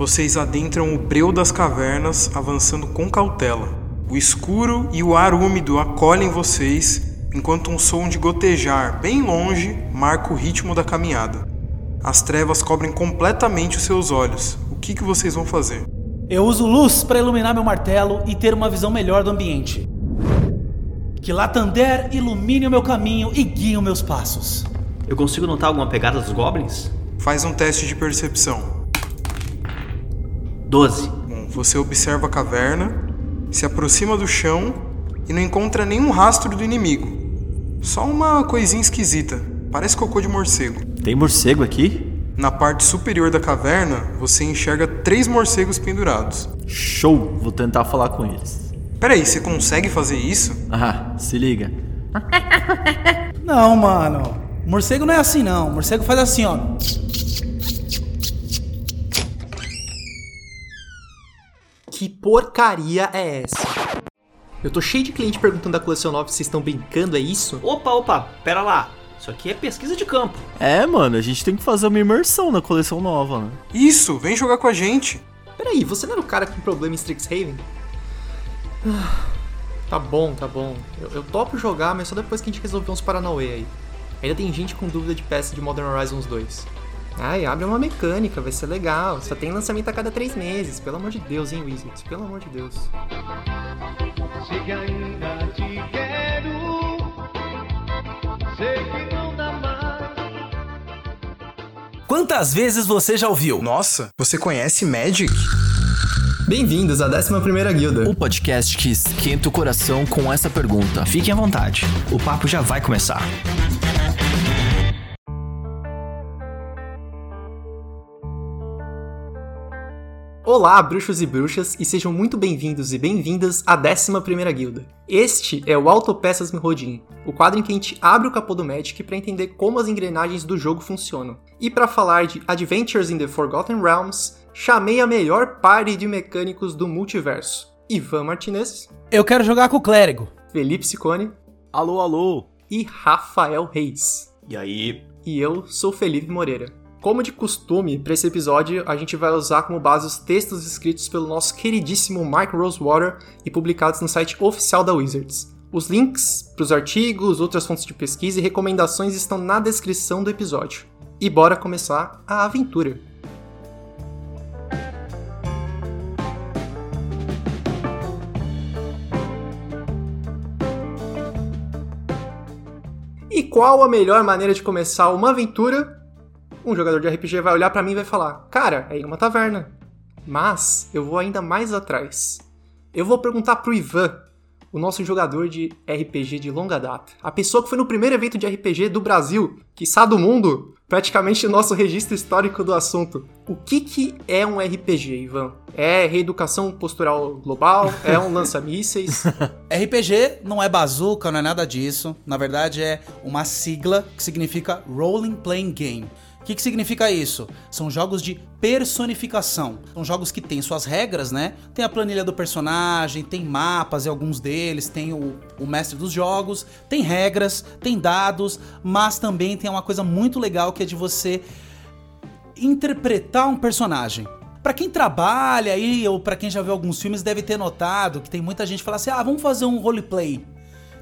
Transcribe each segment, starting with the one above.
Vocês adentram o breu das cavernas, avançando com cautela. O escuro e o ar úmido acolhem vocês, enquanto um som de gotejar bem longe marca o ritmo da caminhada. As trevas cobrem completamente os seus olhos. O que, que vocês vão fazer? Eu uso luz para iluminar meu martelo e ter uma visão melhor do ambiente. Que Latander ilumine o meu caminho e guie os meus passos. Eu consigo notar alguma pegada dos goblins? Faz um teste de percepção. 12. Bom, você observa a caverna, se aproxima do chão e não encontra nenhum rastro do inimigo. Só uma coisinha esquisita. Parece cocô de morcego. Tem morcego aqui? Na parte superior da caverna, você enxerga três morcegos pendurados. Show! Vou tentar falar com eles. Peraí, você consegue fazer isso? Ah, se liga. Não, mano. Morcego não é assim, não. Morcego faz assim, ó. Que porcaria é essa? Eu tô cheio de cliente perguntando da coleção nova se vocês estão brincando, é isso? Opa, opa, pera lá. Isso aqui é pesquisa de campo. É, mano, a gente tem que fazer uma imersão na coleção nova, né? Isso, vem jogar com a gente. Peraí, você não era o cara com problema em Strixhaven? Ah, Tá bom, tá bom. Eu, eu topo jogar, mas só depois que a gente resolver uns Paranauê aí. Ainda tem gente com dúvida de peça de Modern Horizons 2. Ai, abre uma mecânica, vai ser legal. Só tem lançamento a cada três meses. Pelo amor de Deus, hein, Wizards? Pelo amor de Deus. Sei que ainda te quero, sei que não dá mais. Quantas vezes você já ouviu? Nossa, você conhece Magic? Bem-vindos à 11ª Guilda. O podcast que esquenta o coração com essa pergunta. Fiquem à vontade. O papo já vai começar. Olá, bruxos e bruxas, e sejam muito bem-vindos e bem-vindas à 11ª Guilda. Este é o Autopeças Mirrodin, o quadro em que a gente abre o capô do Magic para entender como as engrenagens do jogo funcionam. E para falar de Adventures in the Forgotten Realms, chamei a melhor party de mecânicos do multiverso. Ivan Martinez, Eu quero jogar com o clérigo. Felipe Sicone Alô, alô! e Rafael Reis. E aí? E eu sou Felipe Moreira. Como de costume, para esse episódio a gente vai usar como base os textos escritos pelo nosso queridíssimo Mike Rosewater e publicados no site oficial da Wizards. Os links para os artigos, outras fontes de pesquisa e recomendações estão na descrição do episódio. E bora começar a aventura! E qual a melhor maneira de começar uma aventura? Um jogador de RPG vai olhar pra mim e vai falar: Cara, é em uma taverna. Mas eu vou ainda mais atrás. Eu vou perguntar pro Ivan, o nosso jogador de RPG de longa data. A pessoa que foi no primeiro evento de RPG do Brasil, quiçá do mundo, praticamente o nosso registro histórico do assunto. O que, que é um RPG, Ivan? É reeducação postural global? É um lança-mísseis? RPG não é bazuca, não é nada disso. Na verdade, é uma sigla que significa Rolling Playing Game. O que, que significa isso? São jogos de personificação. São jogos que têm suas regras, né? Tem a planilha do personagem, tem mapas em alguns deles, tem o, o mestre dos jogos, tem regras, tem dados, mas também tem uma coisa muito legal que é de você interpretar um personagem. Pra quem trabalha aí, ou pra quem já viu alguns filmes, deve ter notado que tem muita gente que fala assim: ah, vamos fazer um roleplay.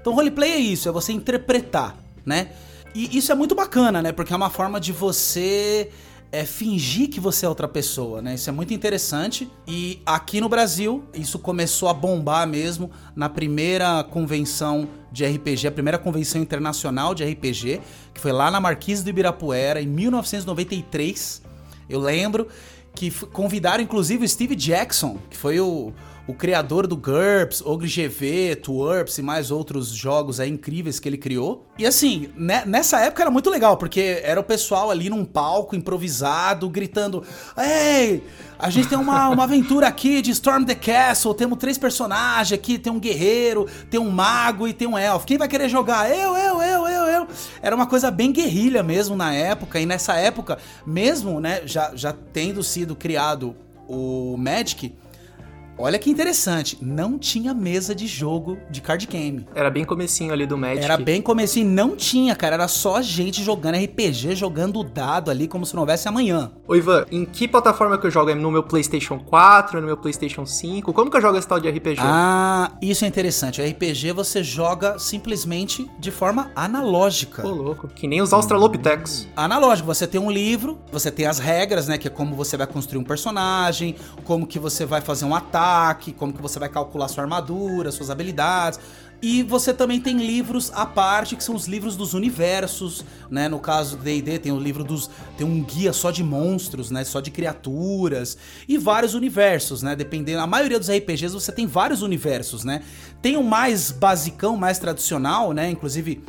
Então, roleplay é isso, é você interpretar, né? E isso é muito bacana, né? Porque é uma forma de você é, fingir que você é outra pessoa, né? Isso é muito interessante. E aqui no Brasil, isso começou a bombar mesmo na primeira convenção de RPG, a primeira convenção internacional de RPG, que foi lá na Marquise do Ibirapuera, em 1993. Eu lembro que convidaram inclusive o Steve Jackson, que foi o, o criador do GURPS, Ogre GV, Twerps e mais outros jogos aí incríveis que ele criou. E assim, né, nessa época era muito legal, porque era o pessoal ali num palco improvisado, gritando: Ei, a gente tem uma, uma aventura aqui de Storm the Castle, temos três personagens aqui, tem um guerreiro, tem um mago e tem um elfo. Quem vai querer jogar? Eu, eu, eu, eu, eu. Era uma coisa bem guerrilha mesmo na época, e nessa época, mesmo, né, já, já tendo sido criado o Magic, olha que interessante, não tinha mesa de jogo de card game. Era bem comecinho ali do Magic. Era bem comecinho, não tinha, cara, era só gente jogando RPG, jogando dado ali como se não houvesse amanhã. Ô Ivan, em que plataforma que eu jogo? É no meu PlayStation 4, no meu PlayStation 5? Como que eu jogo esse tal de RPG? Ah, isso é interessante. O RPG você joga simplesmente de forma analógica. Pô, louco. Que nem os Australopithecus. Analógico, você tem um livro, você tem as regras, né, que é como você vai construir um personagem, como que você vai fazer um ataque, como que você vai calcular sua armadura, suas habilidades. E você também tem livros à parte, que são os livros dos universos, né? No caso do D&D tem o livro dos... tem um guia só de monstros, né? Só de criaturas. E vários universos, né? Dependendo... A maioria dos RPGs você tem vários universos, né? Tem o mais basicão, mais tradicional, né? Inclusive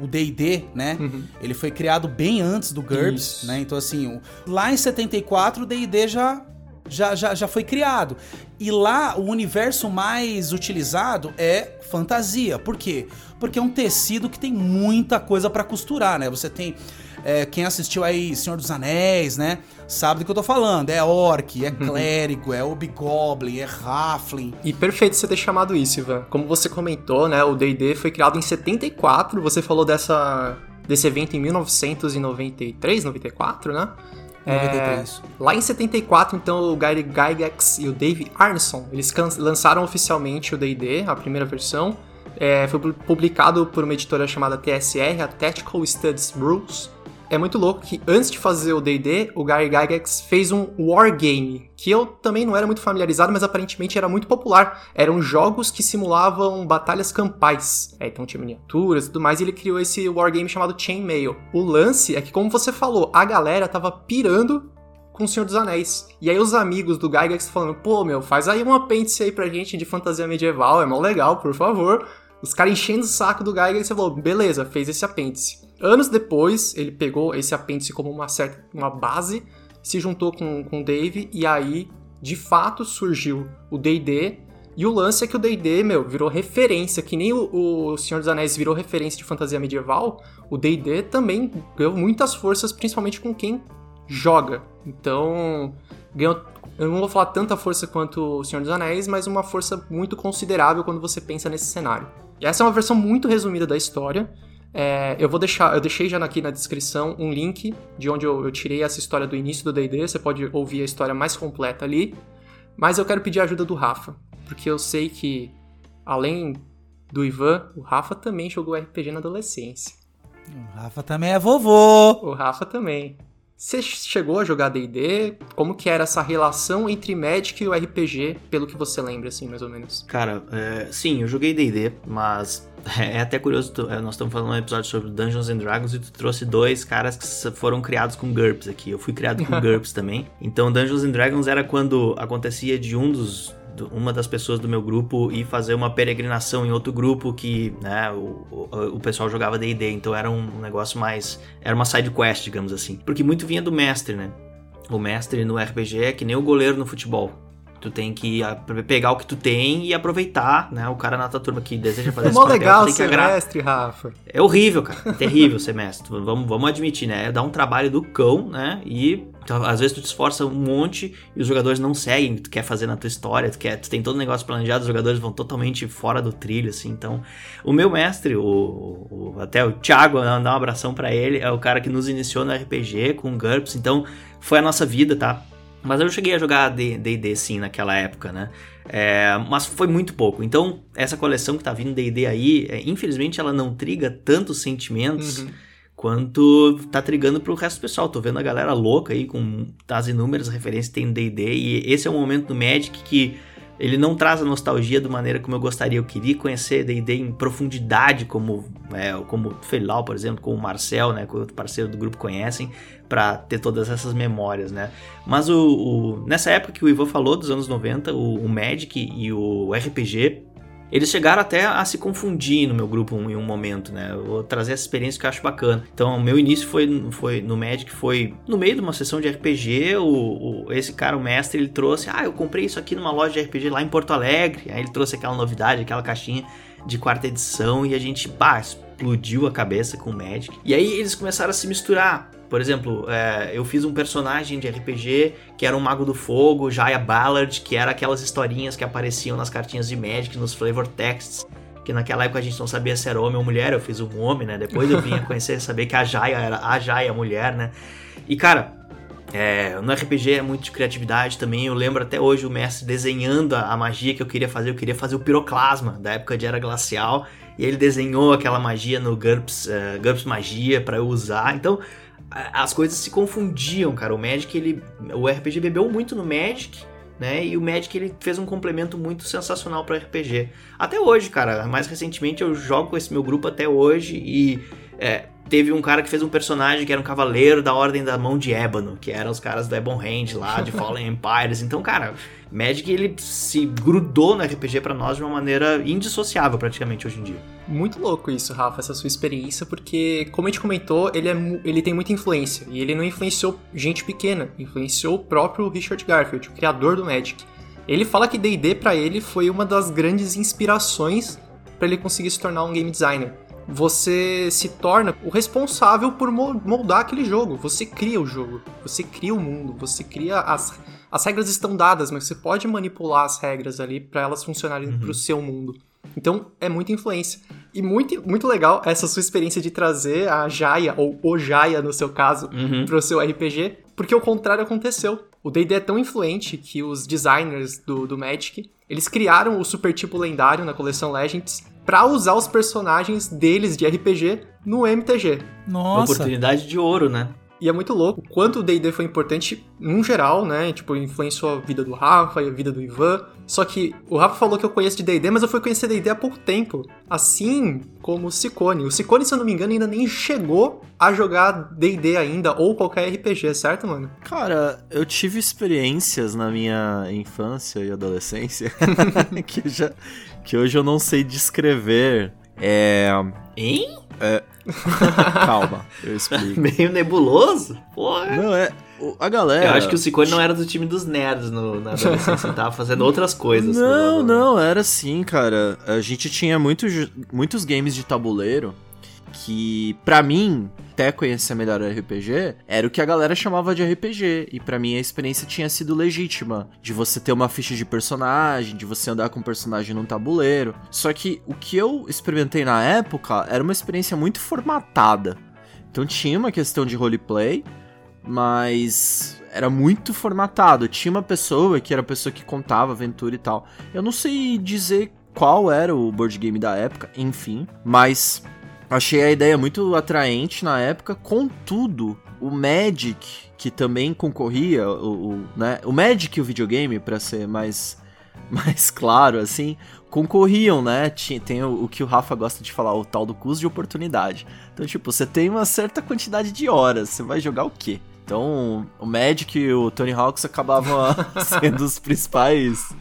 o D&D, né? Ele foi criado bem antes do GURPS, Isso. né? Então assim, lá em 74 o D&D já já, já, já foi criado. E lá o universo mais utilizado é fantasia. Por quê? Porque é um tecido que tem muita coisa pra costurar, né? Você tem. é, quem assistiu aí Senhor dos Anéis, né? Sabe do que eu tô falando. É orc, é clérigo, é hobgoblin, é halfling. E perfeito você ter chamado isso, Ivan. Como você comentou, né, o D&D foi criado em 74, você falou dessa desse evento em 1993, 94, né? 93. É, lá em 74, então, o Gary Gygax e o Dave Arneson, eles lançaram oficialmente o D&D, a primeira versão. É, foi pu- publicado por uma editora chamada TSR, a Tactical Studies Rules. É muito louco que antes de fazer o D&D, o Gary Gygax fez um wargame, que eu também não era muito familiarizado, mas aparentemente era muito popular. Eram jogos que simulavam batalhas campais. É, então tinha miniaturas e tudo mais, e ele criou esse wargame chamado Chainmail. O lance é que, como você falou, a galera tava pirando com o Senhor dos Anéis. E aí os amigos do Gygax falando, pô, meu, faz aí um apêndice aí pra gente de fantasia medieval, é mó legal, por favor. Os caras enchendo o saco do Gygax e falou, beleza, fez esse apêndice. Anos depois, ele pegou esse apêndice como uma certa uma base, se juntou com, com o Dave, e aí, de fato, surgiu o D&D, e o lance é que o D&D, meu, virou referência, que nem o, o Senhor dos Anéis virou referência de fantasia medieval, o D&D também ganhou muitas forças, principalmente com quem joga. Então, ganhou, eu não vou falar tanta força quanto o Senhor dos Anéis, mas uma força muito considerável quando você pensa nesse cenário. E essa é uma versão muito resumida da história. É, eu vou deixar, eu deixei já aqui na descrição um link de onde eu, eu tirei essa história do início do D&D. Você pode ouvir a história mais completa ali. Mas eu quero pedir a ajuda do Rafa, porque eu sei que além do Ivan, o Rafa também jogou RPG na adolescência. O Rafa também é vovô. O Rafa também. Você chegou a jogar D&D? Como que era essa relação entre Magic e o RPG, pelo que você lembra, assim, mais ou menos? Cara, é, sim, eu joguei D&D, mas é até curioso, tu- é, nós estamos falando um episódio sobre Dungeons and Dragons e tu trouxe dois caras que foram criados com GURPS aqui. Eu fui criado com GURPS também. Então Dungeons and Dragons era quando acontecia de um dos do- uma das pessoas do meu grupo ir fazer uma peregrinação em outro grupo que, né, o, o, o pessoal jogava D&D, então era um negócio mais, era uma side quest, digamos assim. Porque muito vinha do mestre, né? O mestre no RPG é que nem o goleiro no futebol. Tu tem que pegar o que tu tem e aproveitar, né? O cara na tua turma que deseja fazer É esse papel, legal tem que ser agradar. mestre, Rafa. É horrível, cara. É terrível ser mestre. Vamos, vamos admitir, né? Dá um trabalho do cão, né? E então, às vezes tu te esforça um monte e os jogadores não seguem o que tu quer fazer na tua história. Tu, quer, tu tem todo o negócio planejado, os jogadores vão totalmente fora do trilho, assim. Então, o meu mestre, o, o- até o Thiago, né, dar um abração pra ele, é o cara que nos iniciou no RPG com GURPS. Então, foi a nossa vida, tá? Mas eu cheguei a jogar D&D sim naquela época, né? É, mas foi muito pouco. Então, essa coleção que tá vindo D&D aí, é, infelizmente ela não triga tantos sentimentos Uhum. quanto tá trigando pro resto do pessoal. Tô vendo a galera louca aí com as inúmeras referências que tem no D&D e esse é um momento do Magic que ele não traz a nostalgia da maneira como eu gostaria. Eu queria conhecer D&D em profundidade, como é, como o Feilau, por exemplo, como o Marcel, né, o outro parceiro do grupo conhecem, para ter todas essas memórias, né. Mas o, o- nessa época que o Ivan falou, dos anos 90, o, o Magic e o RPG, eles chegaram até a se confundir no meu grupo em um momento, né? Eu vou trazer essa experiência que eu acho bacana. Então, meu início foi, foi no Magic, foi no meio de uma sessão de RPG. O, o- esse cara, o mestre, ele trouxe: Ah, eu comprei isso aqui numa loja de RPG lá em Porto Alegre. Aí ele trouxe aquela novidade, aquela caixinha de quarta edição. E a gente, pá, explodiu a cabeça com o Magic. E aí eles começaram a se misturar. Por exemplo, é, eu fiz um personagem de RPG que era um Mago do Fogo, Jaya Ballard, que era aquelas historinhas que apareciam nas cartinhas de Magic, nos flavor texts. Que naquela época a gente não sabia se era homem ou mulher, eu fiz um homem, né? Depois eu vim a conhecer, saber que a Jaya era a Jaya, a mulher, né? E cara, é, no RPG é muito de criatividade também. Eu lembro até hoje o mestre desenhando a, a magia que eu queria fazer. Eu queria fazer o piroclasma da época de Era Glacial. E ele desenhou aquela magia no GURPS, uh, GURPS Magia para eu usar. Então as coisas se confundiam, cara. O Magic, ele. O RPG bebeu muito no Magic. Né? E o Magic ele fez um complemento muito sensacional para RPG. Até hoje, cara. Mais recentemente eu jogo com esse meu grupo até hoje e é, teve um cara que fez um personagem que era um cavaleiro da Ordem da Mão de Ébano, que eram os caras do Ebon Hand lá, de Fallen Empires. Então, cara, Magic ele se grudou no RPG pra nós de uma maneira indissociável praticamente hoje em dia. Muito louco isso, Rafa, essa sua experiência, porque, como a gente comentou, ele, é, ele tem muita influência. E ele não influenciou gente pequena, influenciou o próprio Richard Garfield, o criador do Magic. Ele fala que D&D pra ele foi uma das grandes inspirações pra ele conseguir se tornar um game designer. Você se torna o responsável por mo- moldar aquele jogo. Você cria o jogo, você cria o mundo, você cria as as regras estão dadas, mas você pode manipular as regras ali pra elas funcionarem pro seu mundo. Então é muita influência. E muito, muito legal essa sua experiência de trazer a Jaya, ou o Jaya no seu caso, Uhum. pro seu RPG, porque o contrário aconteceu. O D&D é tão influente que os designers do, do Magic, eles criaram o super tipo lendário na coleção Legends pra usar os personagens deles de RPG no MTG. Uma Nossa. oportunidade de ouro, né? E é muito louco o quanto o D&D foi importante num geral, né? Tipo, influenciou a vida do Rafa e a vida do Ivan. Só que o Rafa falou que eu conheço de D&D, mas eu fui conhecer D&D há pouco tempo. Assim como o Ciccone. O Ciccone, se eu não me engano, ainda nem chegou a jogar D&D ainda, ou qualquer RPG, certo, mano? Cara, eu tive experiências na minha infância e adolescência que, já, que hoje eu não sei descrever. É. Hein? Calma, eu explico. Meio nebuloso? Porra. Não, é. A galera. Eu acho que o Ciccone não era do time dos nerds no, na adolescência, tava fazendo outras coisas. Não, não, era assim, cara. A gente tinha muitos, muitos games de tabuleiro que, pra mim, até conhecer melhor o RPG, era o que a galera chamava de RPG. E pra mim a experiência tinha sido legítima. De você ter uma ficha de personagem, de você andar com um personagem num tabuleiro. Só que o que eu experimentei na época era uma experiência muito formatada. Então tinha uma questão de roleplay, mas era muito formatado. Tinha uma pessoa que era a pessoa que contava aventura e tal. Eu não sei dizer qual era o board game da época, enfim, mas achei a ideia muito atraente na época. Contudo, o Magic, que também concorria, o, o, né, o Magic e o videogame, pra ser mais mais claro, assim, concorriam, né? Tinha, tem o, o que o Rafa gosta de falar, o tal do custo de oportunidade. Então, tipo, você tem uma certa quantidade de horas, você vai jogar o quê? Então, o Magic e o Tony Hawks acabavam sendo os principais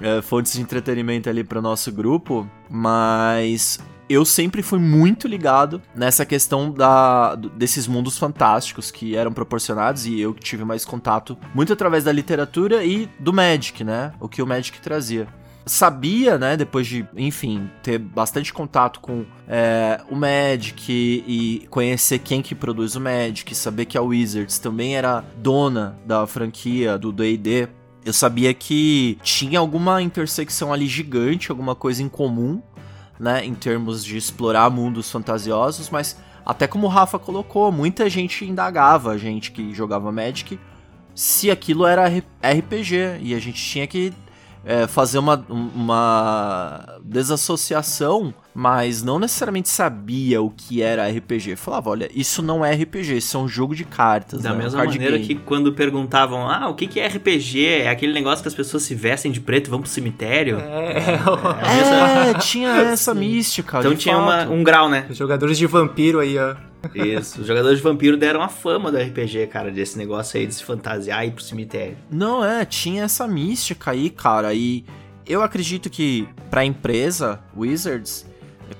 é, fontes de entretenimento ali para nosso grupo, mas eu sempre fui muito ligado nessa questão da, desses mundos fantásticos que eram proporcionados e eu tive mais contato muito através da literatura e do Magic, né? O que o Magic trazia. Sabia, né, depois de, enfim, ter bastante contato com é, o Magic e conhecer quem que produz o Magic, saber que a Wizards também era dona da franquia do D&D, eu sabia que tinha alguma intersecção ali gigante, alguma coisa em comum, né, em termos de explorar mundos fantasiosos, mas até como o Rafa colocou, muita gente indagava, a gente que jogava Magic, se aquilo era RPG, e a gente tinha que é, fazer uma, uma desassociação, mas não necessariamente sabia o que era RPG. Falava, olha, isso não é RPG, isso é um jogo de cartas. Da né, um mesma card maneira game." que quando perguntavam, ah, o que, que é RPG? É aquele negócio que as pessoas se vestem de preto e vão pro cemitério? É, mesma- É, tinha essa mística. Então tinha uma- um grau, né? os jogadores de vampiro aí, ó. Isso. Os jogadores de vampiro deram a fama do RPG, cara, desse negócio aí de se fantasiar e ir pro cemitério. Não, é, tinha essa mística aí, cara, e eu acredito que pra empresa, Wizards,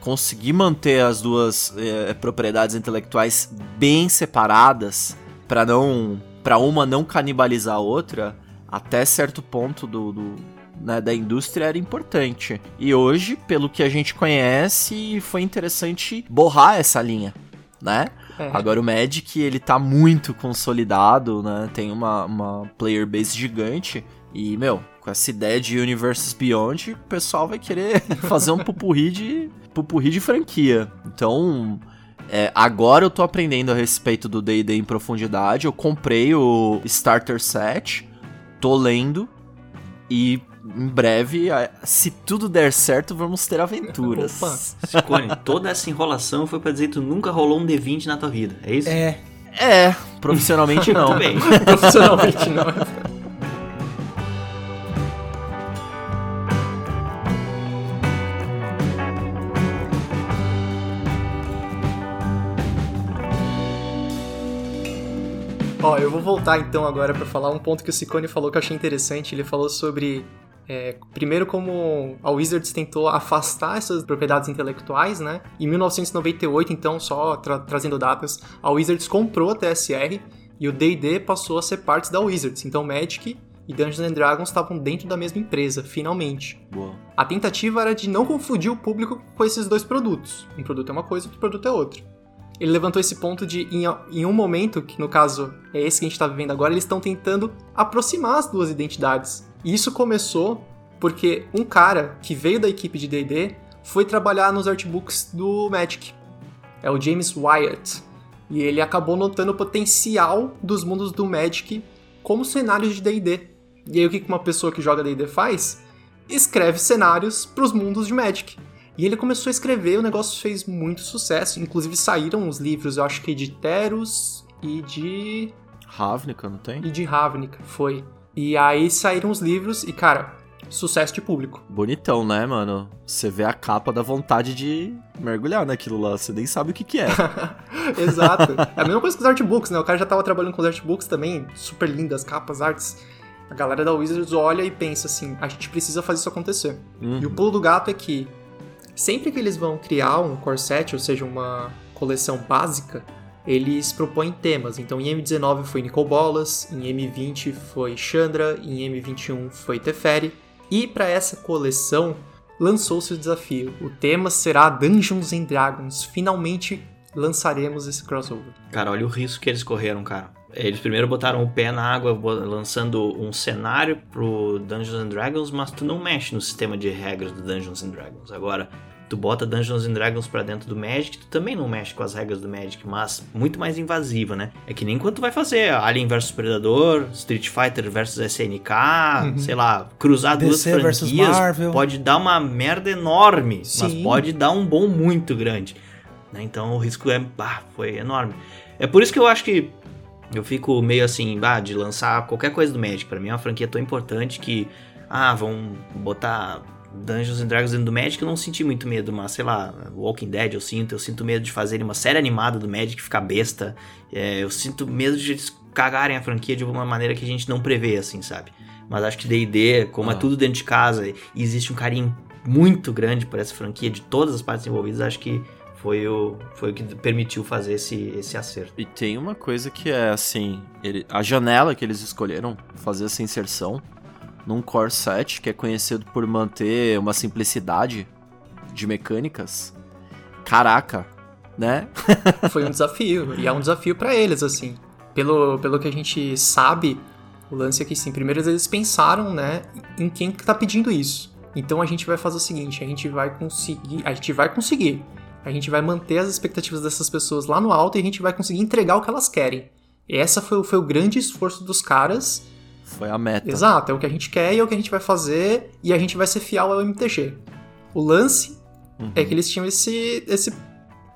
conseguir manter as duas eh, propriedades intelectuais bem separadas, pra não para uma não canibalizar a outra, até certo ponto do, do né, da indústria era importante. E hoje, pelo que a gente conhece, foi interessante borrar essa linha, né? É. Agora o Magic, ele tá muito consolidado, né? Tem uma, uma player base gigante. E, meu, com essa ideia de Universes Beyond, o pessoal vai querer fazer um pupurri de, pupurri de franquia. Então, é, agora eu tô aprendendo a respeito do D&D em profundidade. Eu comprei o Starter Set, tô lendo e em breve, se tudo der certo, vamos ter aventuras. Opa. Cone, toda essa enrolação foi pra dizer que tu nunca rolou um D20 na tua vida, é isso? É, É, profissionalmente não. Muito bem. Profissionalmente não. Ó, eu vou voltar então agora pra falar um ponto que o Ciccone falou que eu achei interessante. Ele falou sobre é, primeiro como a Wizards tentou afastar essas propriedades intelectuais, né? Em 1998, então, só tra- trazendo datas, a Wizards comprou a TSR e o D&D passou a ser parte da Wizards. Então, Magic e Dungeons and Dragons estavam dentro da mesma empresa, finalmente. Boa. A tentativa era de não confundir o público com esses dois produtos. Um produto é uma coisa, outro produto é outro. Ele levantou esse ponto de, em, em um momento, que no caso é esse que a gente está vivendo agora, eles estão tentando aproximar as duas identidades. E isso começou porque um cara que veio da equipe de D&D foi trabalhar nos artbooks do Magic. É o James Wyatt. E ele acabou notando o potencial dos mundos do Magic como cenários de D&D. E aí o que uma pessoa que joga D&D faz? Escreve cenários para os mundos de Magic. E ele começou a escrever, o negócio fez muito sucesso. Inclusive saíram os livros, eu acho que de Teros e de Ravnica, não tem? e de Ravnica, foi. E aí saíram os livros e cara, sucesso de público. Bonitão, né, mano? Você vê a capa da vontade de mergulhar naquilo lá, você nem sabe o que que é. Exato. É a mesma coisa com os artbooks, né? O cara já tava trabalhando com os artbooks também, super lindas capas, artes. A galera da Wizards olha e pensa assim, a gente precisa fazer isso acontecer. Uhum. E o pulo do gato é que sempre que eles vão criar um core set, ou seja, uma coleção básica, eles propõem temas. Então em M19 foi Nicol Bolas, em M20 foi Chandra, em M21 foi Teferi. E para essa coleção lançou-se o desafio. O tema será Dungeons and Dragons. Finalmente lançaremos esse crossover. Cara, olha o risco que eles correram, cara. Eles primeiro botaram o pé na água lançando um cenário pro Dungeons and Dragons, mas tu não mexe no sistema de regras do Dungeons and Dragons. Agora, tu bota Dungeons and Dragons pra dentro do Magic, tu também não mexe com as regras do Magic, mas muito mais invasiva, né? É que nem quando tu vai fazer Alien vs Predador, Street Fighter vs SNK, sei lá, cruzar duas DC versus franquias, Marvel. pode dar uma merda enorme, mas Sim. pode dar um bom muito grande. né? Então o risco é, bah, foi enorme. É por isso que eu acho que eu fico meio assim, bah, de lançar qualquer coisa do Magic. Pra mim é uma franquia tão importante que, ah, vão botar Dungeons and Dragons dentro do Magic. Eu não senti muito medo, mas sei lá, Walking Dead eu sinto. Eu sinto medo de fazerem uma série animada do Magic ficar besta. É, eu sinto medo de eles cagarem a franquia de uma maneira que a gente não prevê, assim, sabe? Mas acho que D&D, como é Ah. tudo dentro de casa e existe um carinho muito grande por essa franquia de todas as partes envolvidas, acho que foi o, foi o que permitiu fazer esse, esse acerto. E tem uma coisa que é assim, ele- a janela que eles escolheram fazer essa inserção num core set que é conhecido por manter uma simplicidade de mecânicas. Caraca, né? Foi um desafio, e é um desafio pra eles, assim. Pelo, pelo que a gente sabe, o lance é que, sim, primeiro eles pensaram, né, em quem que tá pedindo isso. Então a gente vai fazer o seguinte, a gente vai conseguir, a gente vai conseguir. A gente vai manter as expectativas dessas pessoas lá no alto e a gente vai conseguir entregar o que elas querem. E essa foi, foi o grande esforço dos caras. Foi a meta. Exato, é o que a gente quer e é o que a gente vai fazer e a gente vai ser fiel ao MTG. O lance Uhum. é que eles tinham esse, esse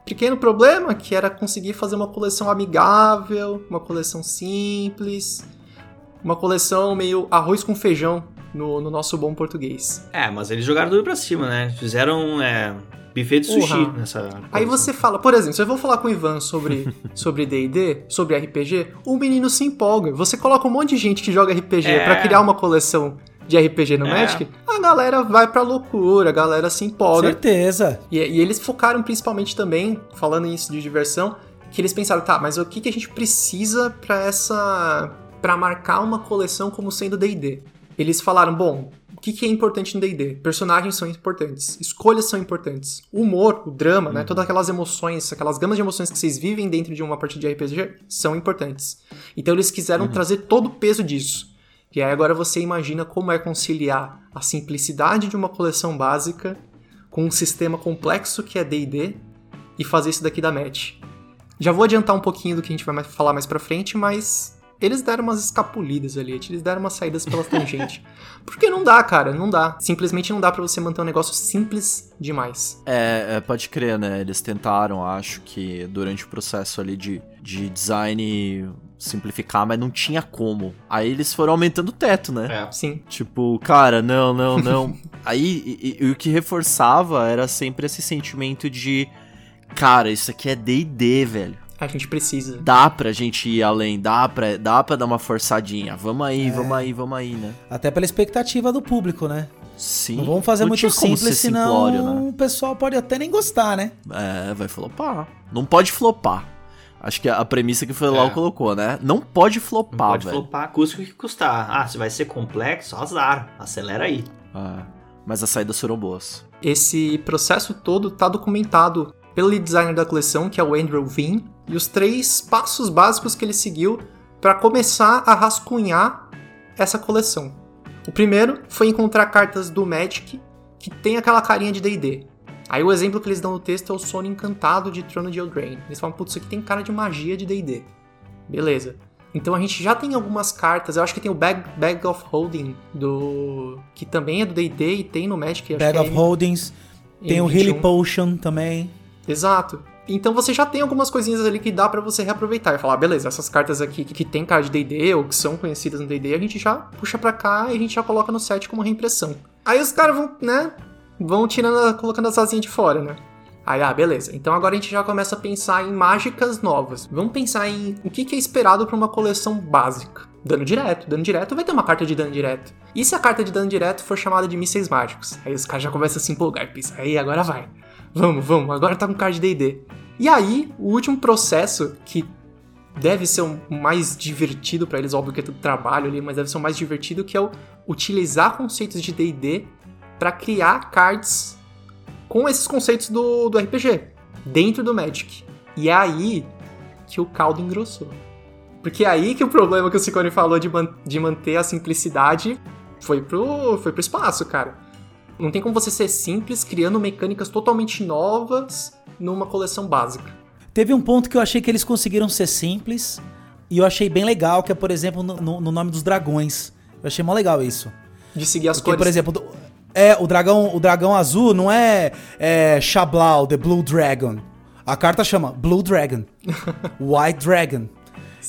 pequeno problema, que era conseguir fazer uma coleção amigável, uma coleção simples, uma coleção meio arroz com feijão no, no nosso bom português. É, mas eles jogaram tudo pra cima, né? Fizeram é, buffet de sushi nessa. Aí você fala, por exemplo, se eu vou falar com o Ivan sobre sobre D&D, sobre RPG, o menino se empolga. Você coloca um monte de gente que joga RPG É. pra criar uma coleção de RPG no É. Magic, a galera vai pra loucura, a galera se empolga. certeza. E, e eles focaram principalmente também, falando isso de diversão, que eles pensaram, tá, mas o que, que a gente precisa pra essa. pra marcar uma coleção como sendo DD? Eles falaram, bom, que, que é importante no D&D? Personagens são importantes, escolhas são importantes, o humor, o drama, né, todas aquelas emoções, aquelas gamas de emoções que vocês vivem dentro de uma partida de RPG são importantes. Então eles quiseram trazer todo o peso disso. E aí agora você imagina como é conciliar a simplicidade de uma coleção básica com um sistema complexo que é D&D e fazer isso daqui da match. Já vou adiantar um pouquinho do que a gente vai falar mais pra frente, mas eles deram umas escapulidas ali, eles deram umas saídas pela tangente. Porque não dá, cara, não dá. Simplesmente não dá pra você manter um negócio simples demais. É, é, pode crer, né? Eles tentaram, acho que durante o processo ali de, de design simplificar, mas não tinha como. Aí eles foram aumentando o teto, né? É. Sim. Tipo, cara, não, não, não. Aí e- e- e o que reforçava era sempre esse sentimento de. Cara, isso aqui é DD, velho. A gente precisa. Dá pra gente ir além, dá pra, dá pra dar uma forçadinha. Vamos aí, É. vamos aí, vamos aí, né? Até pela expectativa do público, né? Sim. Não vamos fazer Não muito simples, senão simplório, né? o pessoal pode até nem gostar, né? É, vai flopar. Não pode flopar. Acho que a premissa que o Felau É. colocou, né? Não pode Não flopar, pode velho. flopar, custa o que custar. Ah, se vai ser complexo, azar. Acelera aí. É, mas as saídas foram boas. Esse processo todo tá documentado pelo designer da coleção, que é o Andrew Vin, e os três passos básicos que ele seguiu para começar a rascunhar essa coleção. O primeiro foi encontrar cartas do Magic que tem aquela carinha de D&D. Aí o exemplo que eles dão no texto é o sono encantado de Trono de Eldraine. Eles falam, putz, isso aqui tem cara de magia de D&D. Beleza. Então a gente já tem algumas cartas, eu acho que tem o Bag, Bag of Holding, do que também é do D&D e tem no Magic. Bag é of Holdings, tem o M21. Healy Potion também. Exato. Então você já tem algumas coisinhas ali que dá pra você reaproveitar e falar, "Ah, beleza, essas cartas aqui que, que tem cara de D&D ou que são conhecidas no D&D, a gente já puxa pra cá e a gente já coloca no set como reimpressão. Aí os caras vão, né, vão tirando, colocando as asinhas de fora, né? Aí, ah, beleza. Então agora a gente já começa a pensar em mágicas novas. Vamos pensar em o que é esperado pra uma coleção básica. Dano direto. Dano direto vai ter uma carta de dano direto. E se a carta de dano direto for chamada de mísseis mágicos? Aí os caras já começam a se empolgar e pensam, aí agora vai. Vamos, vamos, agora tá com card de D&D. E aí, o último processo, que deve ser o mais divertido pra eles, óbvio que é tudo trabalho ali, mas deve ser o mais divertido, que é o utilizar conceitos de D&D pra criar cards com esses conceitos do, do RPG, dentro do Magic. E é aí que o caldo engrossou. Porque é aí que o problema que o Ciccone falou de, man- de manter a simplicidade foi pro, foi pro espaço, cara. Não tem como você ser simples criando mecânicas totalmente novas numa coleção básica. Teve um ponto que eu achei que eles conseguiram ser simples e eu achei bem legal, que é, por exemplo, no, no- no nome dos dragões. Eu achei mó legal isso. De seguir as Porque, cores. por exemplo, é, o dragão, o dragão azul não é, é Shablau, The Blue Dragon. A carta chama Blue Dragon, White Dragon.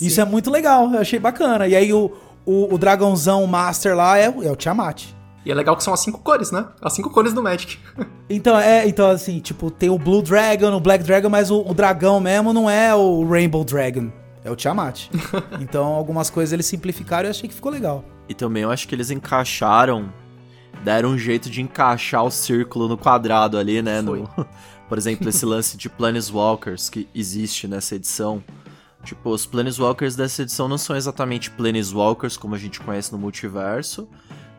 Isso é muito legal, eu achei bacana. E aí o, o, o dragãozão master lá é, o- é o Tiamat. E é legal que são as cinco cores, né? As cinco cores do Magic. Então, é, então assim, tipo, tem o Blue Dragon, o Black Dragon, mas o, o dragão mesmo não é o Rainbow Dragon, é o Tiamat. então, algumas coisas eles simplificaram e eu achei que ficou legal. E também eu acho que eles encaixaram, deram um jeito de encaixar o círculo no quadrado ali, né? No, por exemplo, esse lance de Planeswalkers que existe nessa edição. Tipo, os Planeswalkers dessa edição não são exatamente Planeswalkers como a gente conhece no multiverso,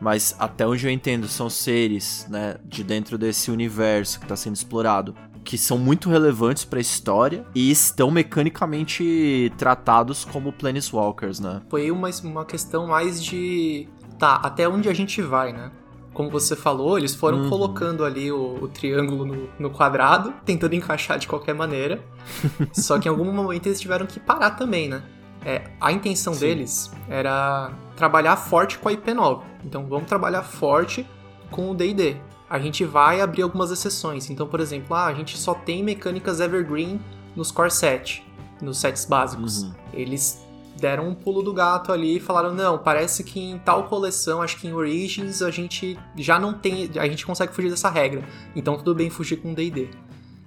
mas até onde eu entendo são seres, né, de dentro desse universo que está sendo explorado, que são muito relevantes para a história e estão mecanicamente tratados como Planeswalkers, né? Foi uma, uma questão mais de. Tá, até onde a gente vai, né? Como você falou, eles foram Uhum. colocando ali o, o triângulo no, no quadrado, tentando encaixar de qualquer maneira. Só que em algum momento eles tiveram que parar também, né? É, a intenção Sim. deles era trabalhar forte com a IP nova. Então vamos trabalhar forte com o D&D. A gente vai abrir algumas exceções. Então, por exemplo, ah, a gente só tem mecânicas evergreen nos core set, nos sets básicos. Uhum. Eles deram um pulo do gato ali e falaram: não, parece que em tal coleção, acho que em Origins, a gente já não tem. A gente consegue fugir dessa regra. Então tudo bem fugir com DD.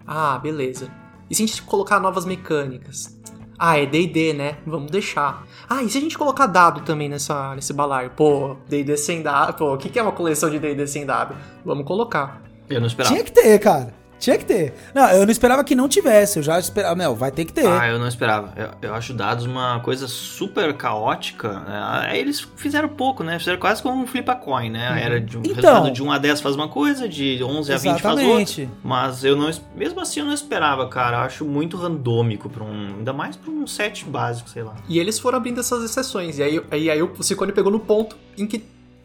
Ah, beleza. E se a gente colocar novas mecânicas? Ah, é DD, né? Vamos deixar. Ah, e se a gente colocar dado também nessa, nesse balaio? Pô, DD sem dado. Pô, o que, que é uma coleção de DD sem dado? Vamos colocar. Eu não esperava. Tinha que ter, cara. Tinha que ter. Não, eu não esperava que não tivesse. Eu já esperava. Meu, vai ter que ter. Ah, eu não esperava. Eu, eu acho dados uma coisa super caótica. né? Aí eles fizeram pouco, né? Fizeram quase como um flip a coin, né? Era de um Então. resultado de 1 a 10 faz uma coisa, de 11 a 20 faz outra. Exatamente. Mas eu não, es- mesmo assim eu não esperava, cara. Eu acho muito randômico para um, ainda mais para um set básico, sei lá. E eles foram abrindo essas exceções. E aí, aí, aí o Ciccone pegou no ponto em que.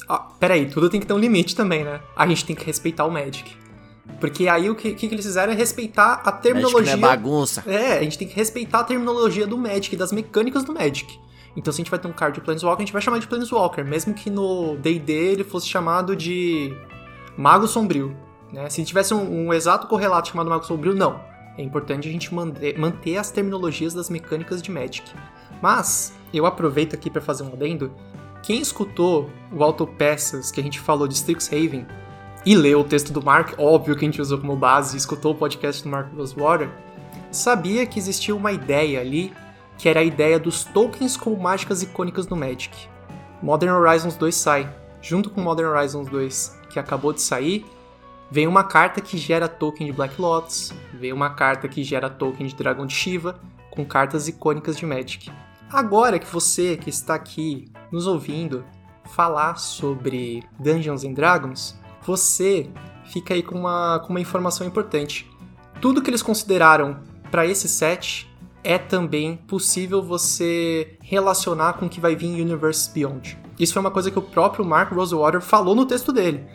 Ah, peraí, tudo tem que ter um limite também, né? A gente tem que respeitar o Magic. Porque aí o que, que eles fizeram é respeitar a Magic não terminologia. é bagunça. É, a gente tem que respeitar a terminologia do Magic, das mecânicas do Magic. Então, se a gente vai ter um card de Planeswalker, a gente vai chamar de Planeswalker, mesmo que no D&D ele fosse chamado de Mago Sombrio. Né? Se tivesse um, um exato correlato chamado Mago Sombrio, não. É importante a gente manter, manter as terminologias das mecânicas de Magic. Mas, eu aproveito aqui para fazer um adendo. Quem escutou o Autopeças que a gente falou de Strixhaven e leu o texto do Mark, óbvio que a gente usou como base, escutou o podcast do Mark Rosewater, sabia que existia uma ideia ali, que era a ideia dos tokens como mágicas icônicas do Magic. Modern Horizons 2 sai. Junto com Modern Horizons 2, que acabou de sair, vem uma carta que gera token de Black Lotus, vem uma carta que gera token de Dragão de Shiva, com cartas icônicas de Magic. Agora que você que está aqui nos ouvindo falar sobre Dungeons and Dragons, você fica aí com uma, com uma informação importante. Tudo que eles consideraram para esse set é também possível você relacionar com o que vai vir em Universe Beyond. Isso foi uma coisa que o próprio Mark Rosewater falou no texto dele.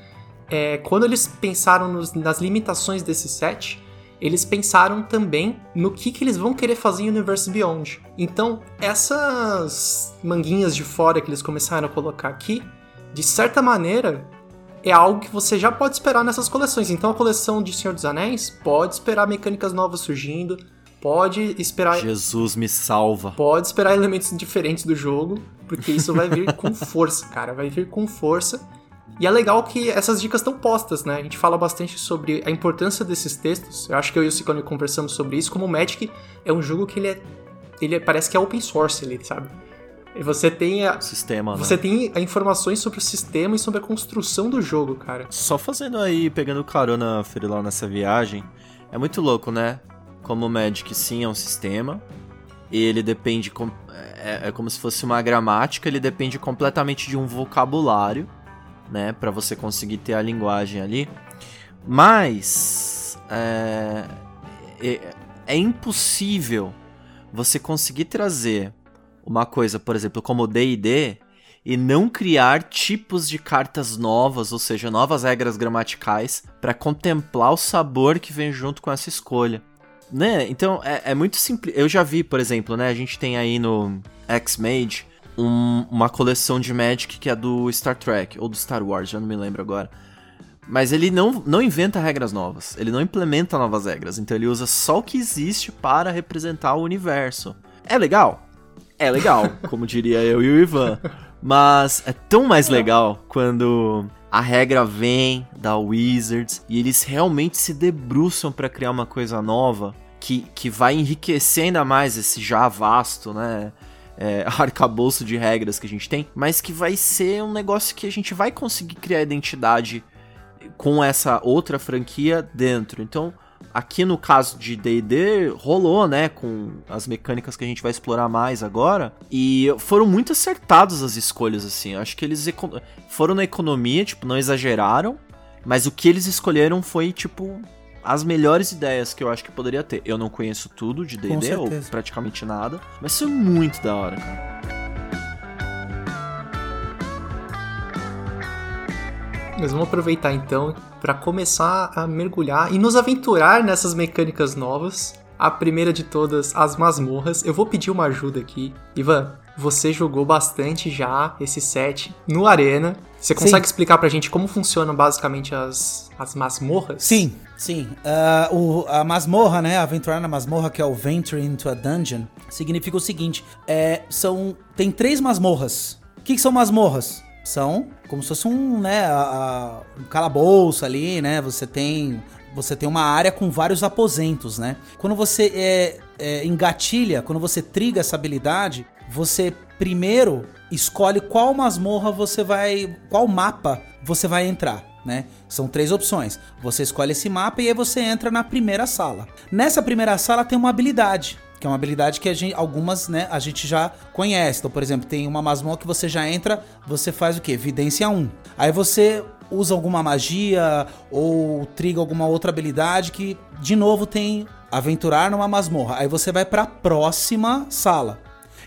É, quando eles pensaram nos- nas limitações desse set, eles pensaram também no que, que eles vão querer fazer em Universe Beyond. Então, essas manguinhas de fora que eles começaram a colocar aqui, de certa maneira, é algo que você já pode esperar nessas coleções. Então, a coleção de Senhor dos Anéis pode esperar mecânicas novas surgindo, pode esperar Jesus me salva. pode esperar elementos diferentes do jogo, porque isso vai vir com força, cara, vai vir com força. E é legal que essas dicas estão postas, né? A gente fala bastante sobre a importância desses textos. Eu acho que eu e o Ciclone conversamos sobre isso, como o Magic é um jogo que ele é ele é- parece que é open source ali, sabe? E você tem a, Sistema, né? você tem a informações sobre o sistema e sobre a construção do jogo, cara. Só fazendo aí, pegando carona, Ferilão, nessa viagem, é muito louco, né? Como o Magic sim é um sistema, e ele depende, com- é, é como se fosse uma gramática, ele depende completamente de um vocabulário, né? Pra você conseguir ter a linguagem ali. Mas, é, é, é impossível você conseguir trazer uma coisa, por exemplo, como D&D, e não criar tipos de cartas novas, ou seja, novas regras gramaticais, para contemplar o sabor que vem junto com essa escolha. Né? Então é, é muito simples. Eu já vi, por exemplo, né? A gente tem aí no X-Mage um- uma coleção de Magic que é do Star Trek, ou do Star Wars, já não me lembro agora. Mas ele não, não inventa regras novas, ele não implementa novas regras, então ele usa só o que existe para representar o universo. É legal? É legal, como diria eu e o Ivan. Mas é tão mais legal quando a regra vem da Wizards e eles realmente se debruçam para criar uma coisa nova que, que vai enriquecer ainda mais esse já vasto, né? É, arcabouço de regras que a gente tem, mas que vai ser um negócio que a gente vai conseguir criar identidade com essa outra franquia dentro. Então, aqui no caso de D&D, rolou, né, com as mecânicas que a gente vai explorar mais agora, e foram muito acertados as escolhas, assim. Acho que eles foram na economia, tipo, não exageraram, mas o que eles escolheram foi, tipo, as melhores ideias que eu acho que poderia ter. Eu não conheço tudo de D&D, ou praticamente nada, mas foi muito da hora, cara. Mas vamos aproveitar então para começar a mergulhar e nos aventurar nessas mecânicas novas. A primeira de todas, as masmorras. Eu vou pedir uma ajuda aqui. Ivan, você jogou bastante já esse set no Arena. Você consegue explicar pra gente como funcionam basicamente as, as masmorras? Sim, sim. Ah, o- a masmorra, né? Aventurar na masmorra, que é o Venture into a Dungeon, significa o seguinte: é, são. Tem três masmorras. O que, que são masmorras? São como se fosse um, né, a- um calabouço ali, né? Você tem. Você tem uma área com vários aposentos, né? Quando você é, é, engatilha, quando você triga essa habilidade, você primeiro escolhe qual masmorra você vai. qual mapa você vai entrar. né? São três opções. Você escolhe esse mapa e aí você entra na primeira sala. Nessa primeira sala tem uma habilidade, que é uma habilidade que gente, algumas, né, a gente já conhece. Então, por exemplo, tem uma masmorra que você já entra, você faz o quê? Evidência 1. Aí você usa alguma magia ou triga alguma outra habilidade que, de novo, tem aventurar numa masmorra. Aí você vai para a próxima sala.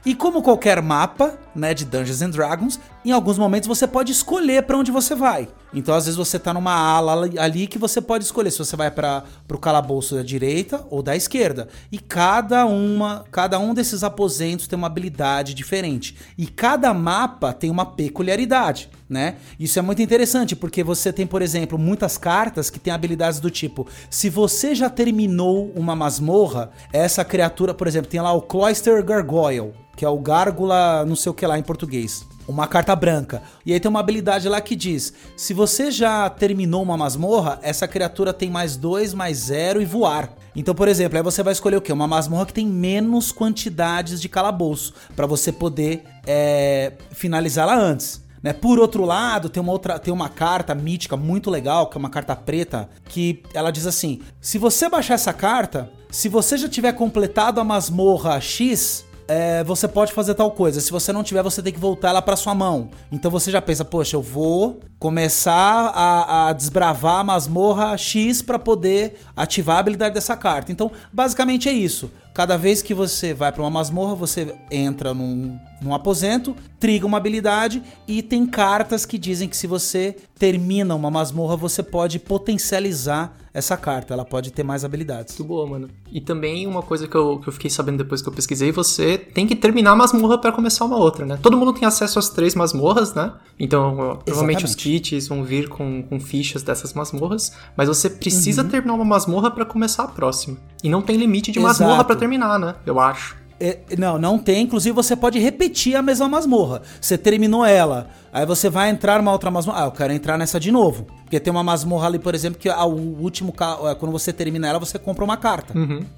E como qualquer mapa, né, de Dungeons and Dragons, em alguns momentos você pode escolher para onde você vai. Então, às vezes você tá numa ala ali- que você pode escolher se você vai para pro calabouço da direita ou da esquerda. E cada uma, cada um desses aposentos tem uma habilidade diferente. E cada mapa tem uma peculiaridade, né? Isso é muito interessante porque você tem, por exemplo, muitas cartas que têm habilidades do tipo: se você já terminou uma masmorra, essa criatura, por exemplo, tem lá o Cloister Gargoyle, que é o gárgula, não sei o que lá em português. Uma carta branca. E aí tem uma habilidade lá que diz: se você já terminou uma masmorra, essa criatura tem mais dois, mais zero e voar. Então, por exemplo, aí você vai escolher o quê? Uma masmorra que tem menos quantidades de calabouço, para você poder é, finalizá-la antes. Né? Por outro lado, tem uma outra, tem uma carta mítica muito legal, que é uma carta preta, que ela diz assim: se você baixar essa carta, se você já tiver completado a masmorra X, é, você pode fazer tal coisa. Se você não tiver, você tem que voltar ela pra sua mão. Então você já pensa, poxa, eu vou começar a, a desbravar a masmorra X pra poder ativar a habilidade dessa carta. Então, basicamente é isso. Cada vez que você vai pra uma masmorra, você entra num, num aposento, triga uma habilidade e tem cartas que dizem que se você termina uma masmorra, você pode potencializar essa carta. Ela pode ter mais habilidades. Muito boa, mano. E também uma coisa que eu, que eu fiquei sabendo depois que eu pesquisei, você tem que terminar a masmorra pra começar uma outra, né? Todo mundo tem acesso às três masmorras, né? Então, provavelmente os kits vão vir com, com fichas dessas masmorras, mas você Uhum. precisa terminar uma masmorra pra começar a próxima. E não tem limite de masmorra Exato. Terminar, né? Eu acho. É, não, não tem. Inclusive, você pode repetir a mesma masmorra. Você terminou ela. Aí você vai entrar numa outra masmorra. Ah, eu quero entrar nessa de novo. Porque tem uma masmorra ali, por exemplo, que ah, o último. é, Quando você termina ela, você compra uma carta.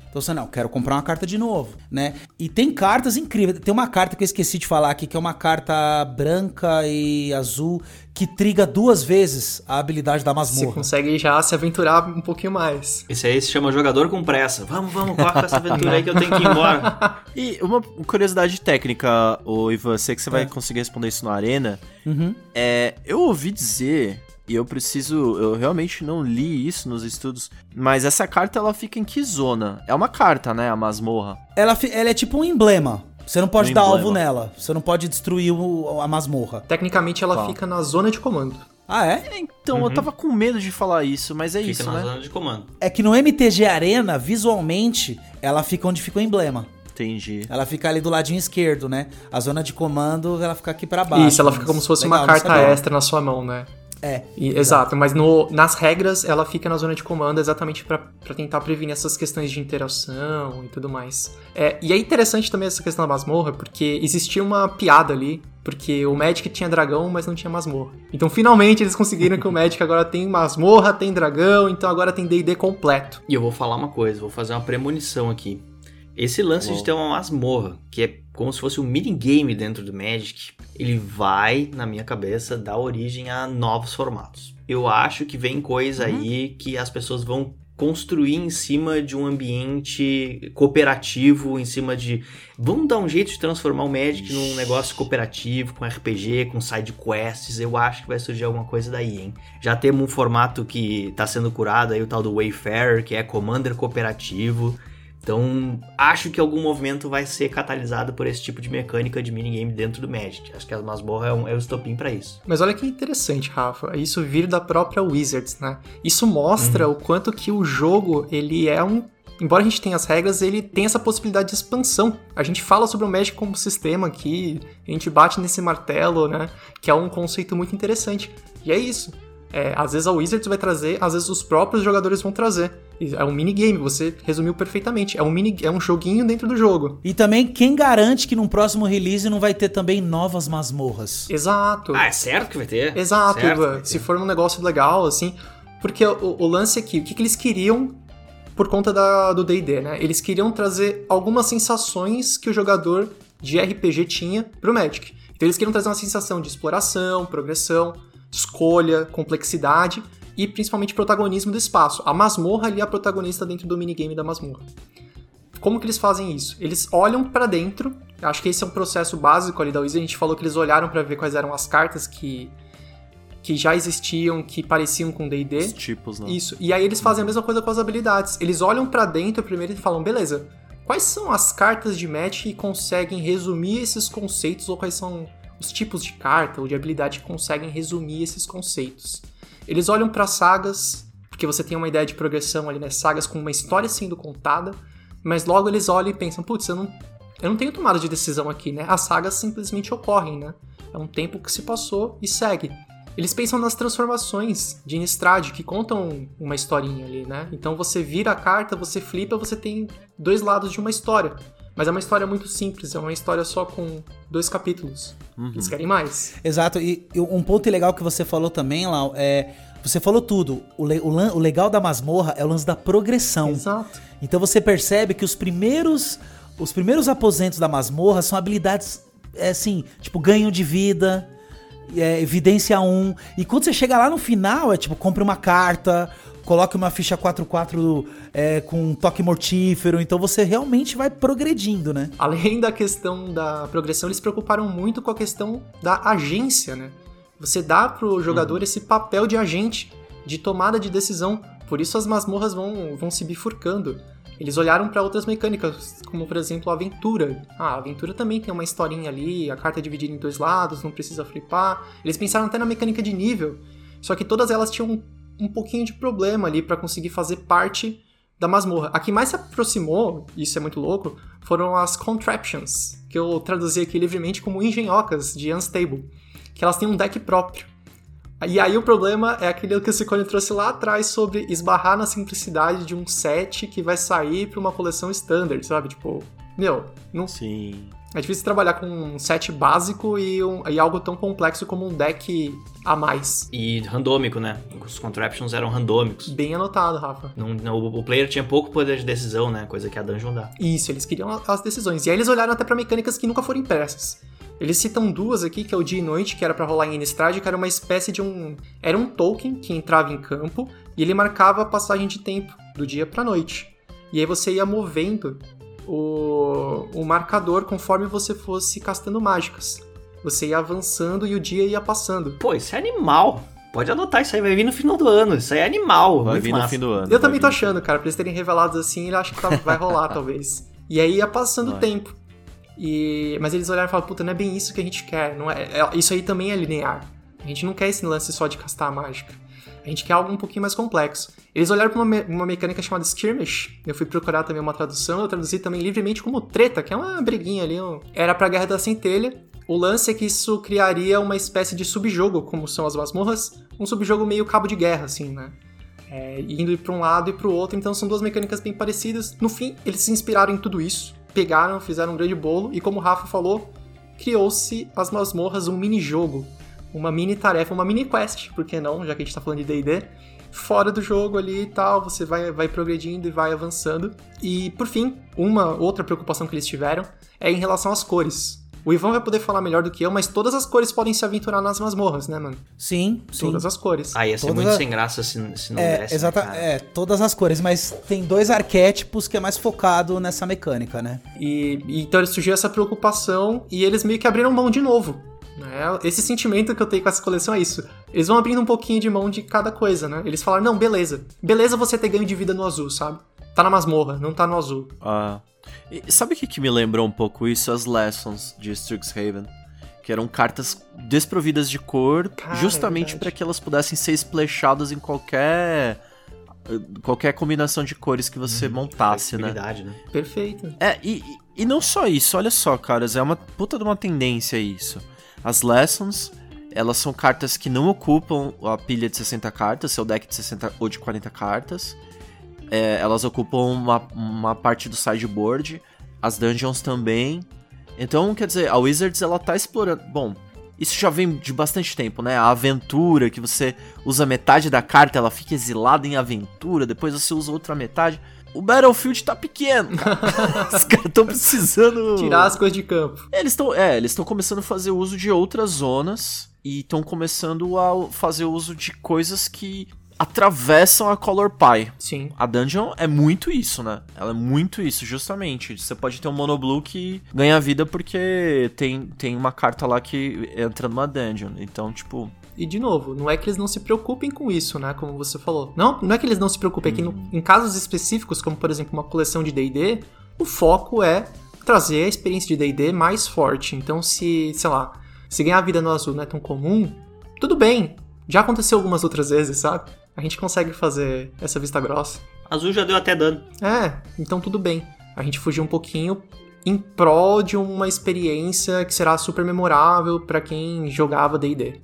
Então você, não, quero comprar uma carta de novo, né? E tem cartas incríveis. Tem uma carta que eu esqueci de falar aqui, que é uma carta branca e azul, que triga duas vezes a habilidade da Você masmorra. consegue já se aventurar um pouquinho mais. Esse aí se chama jogador com pressa. Vamos, vamos, corre com essa aventura aí que eu tenho que ir embora. E uma curiosidade técnica, o Ivan, sei que você vai conseguir responder isso na arena. Uhum. É, eu ouvi dizer, e eu preciso, eu realmente não li isso nos estudos, mas essa carta ela fica em que zona? É uma carta, né, a masmorra. Ela, ela é tipo um emblema. Você não pode dar emblema. alvo nela. Você não pode destruir o- a masmorra. Tecnicamente, ela Qual? fica na zona de comando. Ah, é? É, então, eu tava com medo de falar isso, mas é Fica isso, na né? zona de comando. É que no MTG Arena, visualmente, ela fica onde fica o emblema. Entendi. Ela fica ali do ladinho esquerdo, né? A zona de comando, ela fica aqui pra baixo. Isso, ela fica como se fosse legal, uma carta extra na sua mão, né? É. E- exato, mas no- nas regras ela fica na zona de comando exatamente pra pra tentar prevenir essas questões de interação e tudo mais. É, e é interessante também essa questão da masmorra, porque existia uma piada ali, porque o Magic tinha dragão, mas não tinha masmorra. Então finalmente eles conseguiram que o Magic agora tem masmorra, tem dragão, então agora tem D&D completo. E eu vou falar uma coisa, vou fazer uma premonição aqui. Esse lance de ter uma masmorra, que é como se fosse um minigame dentro do Magic, ele vai, na minha cabeça, dar origem a novos formatos. Eu acho que vem coisa aí que as pessoas vão construir em cima de um ambiente cooperativo, em cima de. Vamos dar um jeito de transformar o Magic num negócio cooperativo, com RPG, com side quests. Eu acho que vai surgir alguma coisa daí, hein? Já temos um formato que tá sendo curado aí, o tal do Wayfarer, que é Commander cooperativo. Então, acho que algum movimento vai ser catalisado por esse tipo de mecânica de minigame dentro do Magic. Acho que as masmorras é, um, é o estopim pra isso. Mas olha que interessante, Rafa, isso vir da própria Wizards, né? Isso mostra o quanto que o jogo, ele é um Embora a gente tenha as regras, ele tem essa possibilidade de expansão. A gente fala sobre o Magic como sistema aqui, a gente bate nesse martelo, né? Que é um conceito muito interessante. E é isso. É, às vezes a Wizards vai trazer, às vezes os próprios jogadores vão trazer. É um minigame, você resumiu perfeitamente. É um, mini, é um joguinho dentro do jogo. E também, quem garante que num próximo release não vai ter também novas masmorras? Exato. Ah, é certo que vai ter? Exato, Certo vai ter. Se for um negócio legal, assim. Porque o, o lance aqui, o que, que eles queriam por conta da, do DD, né? Eles queriam trazer algumas sensações que o jogador de RPG tinha pro Magic. Então eles queriam trazer uma sensação de exploração, progressão. Escolha, complexidade e principalmente protagonismo do espaço. A masmorra ali é a protagonista dentro do minigame da masmorra. Como que eles fazem isso? Eles olham pra dentro. Acho que esse é um processo básico ali da Wizard. A gente falou que eles olharam pra ver quais eram as cartas que que já existiam, que pareciam com D&D. Os tipos, né? Isso. E aí eles fazem a mesma coisa com as habilidades. Eles olham pra dentro primeiro e falam, beleza, quais são as cartas de match que conseguem resumir esses conceitos ou quais são os tipos de carta ou de habilidade que conseguem resumir esses conceitos. Eles olham pra sagas, porque você tem uma ideia de progressão ali, né? Sagas com uma história sendo contada, mas logo eles olham e pensam, putz, eu não, eu não tenho tomada de decisão aqui, né? As sagas simplesmente ocorrem, né? É um tempo que se passou e segue. Eles pensam nas transformações de Innistrad, que contam uma historinha ali, né? Então você vira a carta, você flipa, você tem dois lados de uma história. Mas é uma história muito simples, é uma história só com dois capítulos. Eles querem mais. Exato, e e um ponto legal que você falou também, Lau, é. Você falou tudo. O, le- o o legal da masmorra é o lance da progressão. Exato. Então você percebe que os primeiros os primeiros aposentos da masmorra são habilidades é, assim, tipo ganho de vida, é, evidência 1. E quando você chega lá no final, é tipo, compre uma carta, coloque uma ficha 4-4 é, com um toque mortífero. Então você realmente vai progredindo, né? Além da questão da progressão, eles se preocuparam muito com a questão da agência, né? Você dá pro jogador esse papel de agente, de tomada de decisão. Por isso as masmorras vão, vão se bifurcando. Eles olharam para outras mecânicas, como por exemplo a aventura. Ah, a aventura também tem uma historinha ali, a carta é dividida em dois lados, não precisa flipar. Eles pensaram até na mecânica de nível, só que todas elas tinham um, pouquinho de problema ali para conseguir fazer parte da masmorra. A que mais se aproximou, isso é muito louco, foram as contraptions, que eu traduzi aqui livremente como engenhocas de Unstable, que elas têm um deck próprio. E aí o problema é aquele que o Ciccone trouxe lá atrás sobre esbarrar na simplicidade de um set que vai sair para uma coleção standard, sabe? Tipo, meu, não, Sim. É difícil trabalhar com um set básico e, um- e algo tão complexo como um deck a mais. E randômico, né? Os contraptions eram randômicos. Bem anotado, Rafa. Não, não, o player tinha pouco poder de decisão, né? Coisa que a dungeon dá. Isso, eles queriam as decisões. E aí eles olharam até pra mecânicas que nunca foram impressas. Eles citam duas aqui, que é o dia e noite, que era pra rolar em Innistrad, que era uma espécie de um... Era um token que entrava em campo e ele marcava a passagem de tempo, do dia pra noite. E aí você ia movendo o, o marcador conforme você fosse castando mágicas. Você ia avançando e o dia ia passando. Pô, isso é animal. Pode anotar, isso aí vai vir no final do ano. Isso aí é animal. Vai vir massa. no fim do ano. Eu também tô achando, cara, pra eles terem revelado assim, eu acho que tá- vai rolar, talvez. E aí ia passando o tempo. E... Mas eles olharam e falaram, puta, não é bem isso que a gente quer. Não é... é- Isso aí também é linear. A gente não quer esse lance só de castar a mágica. A gente quer algo um pouquinho mais complexo. Eles olharam pra uma, me- uma mecânica chamada Skirmish. Eu fui procurar também uma tradução, eu traduzi também livremente como treta, que é uma briguinha ali. um- Era pra Guerra da Centelha. O lance é que isso criaria uma espécie de subjogo, como são as masmorras. Um subjogo meio cabo de guerra, assim, né? É, indo para um lado e para o outro, então são duas mecânicas bem parecidas. No fim, eles se inspiraram em tudo isso, pegaram, fizeram um grande bolo e, como o Rafa falou, criou-se as masmorras um mini-jogo, uma mini tarefa, uma mini quest, por que não, já que a gente tá falando de D&D, fora do jogo ali e tal, você vai, vai progredindo e vai avançando. E, por fim, uma outra preocupação que eles tiveram é em relação às cores. O Ivan vai poder falar melhor do que eu, mas todas as cores podem se aventurar nas masmorras, né, mano? Sim, sim. Todas as cores. Ah, ia ser Todas muito a- sem graça se, se não É, desse, né, exata, é, todas as cores, mas tem dois arquétipos que é mais focado nessa mecânica, né? E, e então surgiu essa preocupação e eles meio que abriram mão de novo. Né? Esse sentimento que eu tenho com essa coleção é isso. Eles vão abrindo um pouquinho de mão de cada coisa, né? Eles falaram, não, beleza. Beleza você ter ganho de vida no azul, sabe? Tá na masmorra, não tá no azul. Ah. E sabe o que, que me lembrou um pouco isso? As Lessons de Strixhaven. Que eram cartas desprovidas de cor, Cara, justamente é para que elas pudessem ser splashadas em qualquer qualquer combinação de cores que você montasse, né? Né? Perfeito. É, e, e- e não só isso, olha só, caras, é uma puta de uma tendência isso. As Lessons, elas são cartas que não ocupam a pilha de 60 cartas, seu deck de 60 ou de 40 cartas. É, elas ocupam uma, uma parte do sideboard, as dungeons também. Então, quer dizer, a Wizards ela tá explorando. Bom, isso já vem de bastante tempo, né? A aventura, que você usa metade da carta, ela fica exilada em aventura, depois você usa outra metade. O Battlefield tá pequeno, cara. Os caras estão precisando Tirar as coisas de campo. Eles estão, é, eles estão começando a fazer uso de outras zonas e estão começando a fazer uso de coisas que atravessam a Color Pie. Sim. A dungeon é muito isso, né? Ela é muito isso, justamente. Você pode ter um monoblue que ganha vida porque tem, tem uma carta lá que entra numa dungeon. Então, tipo, E de novo, não é que eles não se preocupem com isso, né? Como você falou. Não, não é que eles não se preocupem, é que no- em casos específicos, como por exemplo uma coleção de D&D, o foco é trazer a experiência de D&D mais forte. Então se, sei lá, se ganhar vida no azul não é tão comum, tudo bem. Já aconteceu algumas outras vezes, sabe? A gente consegue fazer essa vista grossa. Azul já deu até dano. É, então tudo bem. A gente fugiu um pouquinho em prol de uma experiência que será super memorável pra quem jogava D&D.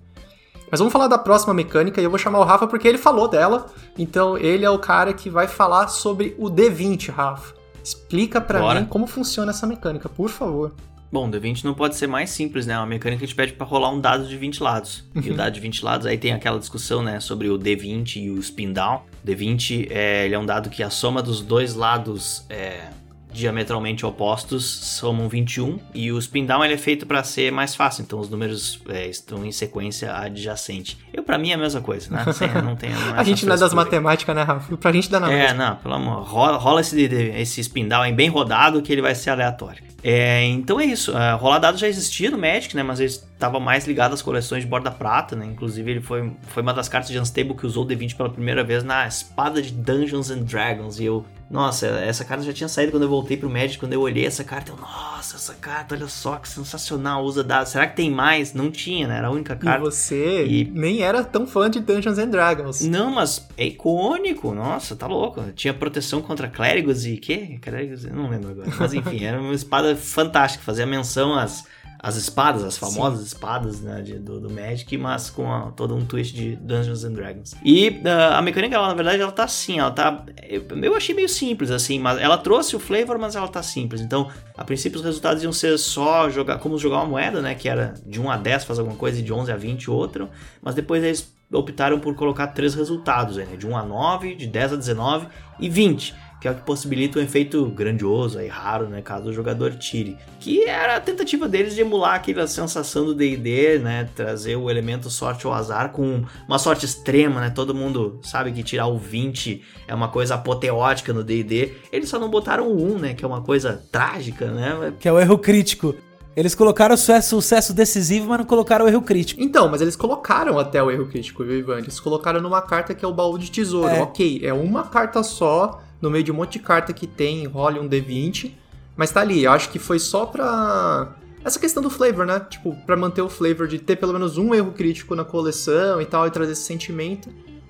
Mas vamos falar da próxima mecânica e eu vou chamar o Rafa porque ele falou dela. Então ele é o cara que vai falar sobre o D20, Rafa. Explica pra Bora. mim como funciona essa mecânica, por favor. Bom, o D20 não pode ser mais simples, né? É uma mecânica que te pede pra rolar um dado de 20 lados. E o dado de 20 lados, aí tem aquela discussão, né, sobre o D20 e o spin down. O D20 é, ele é um dado que a soma dos dois lados é, diametralmente opostos somam 21 e o spin down ele é feito pra ser mais fácil, então os números é, estão em sequência adjacente. Eu pra mim é a mesma coisa, né? Sem- não tem, não a gente não é das matemáticas, né, Rafa? Pra gente dá na É, mesma. não, pelo amor. Rola, rola esse, esse spin down aí bem rodado que ele vai ser aleatório. É, então é isso. É, rolar dado já existia no Magic, né? Mas ele estava mais ligado às coleções de borda prata, né? Inclusive ele foi, foi uma das cartas de Unstable que usou o D20 pela primeira vez na espada de Dungeons and Dragons. E eu. Nossa, essa carta já tinha saído quando eu voltei pro Magic. Quando eu olhei essa carta, eu. Nossa, essa carta, olha só que sensacional. Usa dado. Será que tem mais? Não tinha, né? Era a única E carta. você E- nem era tão fã de Dungeons and Dragons. Não, mas é icônico, nossa, tá louco. Tinha proteção contra clérigos e quê? Clérigos, eu não lembro agora. Mas enfim, era uma espada fantástica, fazia menção às, às espadas, as famosas espadas né, de- do, do Magic, mas com a- todo um twist de Dungeons and Dragons. E ah, a mecânica, ela, na verdade, ela tá assim, ela tá. Eu, eu achei meio simples, assim, mas ela trouxe o flavor, mas ela tá simples. Então, a princípio, os resultados iam ser só jogar, como jogar uma moeda, né? Que era de 1 a 10 faz alguma coisa e de 11 a 20 outro. Mas depois eles optaram por colocar três resultados né? De 1 a 9, de 10 a 19 e 20. Que é o que possibilita um efeito grandioso e raro, né? Caso o jogador tire. Que era a tentativa deles de emular aquela sensação do DD, né? Trazer o elemento sorte ou azar com uma sorte extrema, né? Todo mundo sabe que tirar o 20 é uma coisa apoteótica no DD. Eles só não botaram o 1, né? Que é uma coisa trágica, né? Que é o erro crítico. Eles colocaram o sucesso, sucesso decisivo, mas não colocaram o erro crítico. Então, mas eles colocaram até o erro crítico, viu, Ivan? Eles colocaram numa carta que é o baú de tesouro. É. Ok, é uma carta só, no meio de um monte de carta que tem, role um D20, mas tá ali. Eu acho que foi só pra. Essa questão do flavor, né? Tipo, pra manter o flavor de ter pelo menos um erro crítico na coleção e tal, e trazer esse sentimento.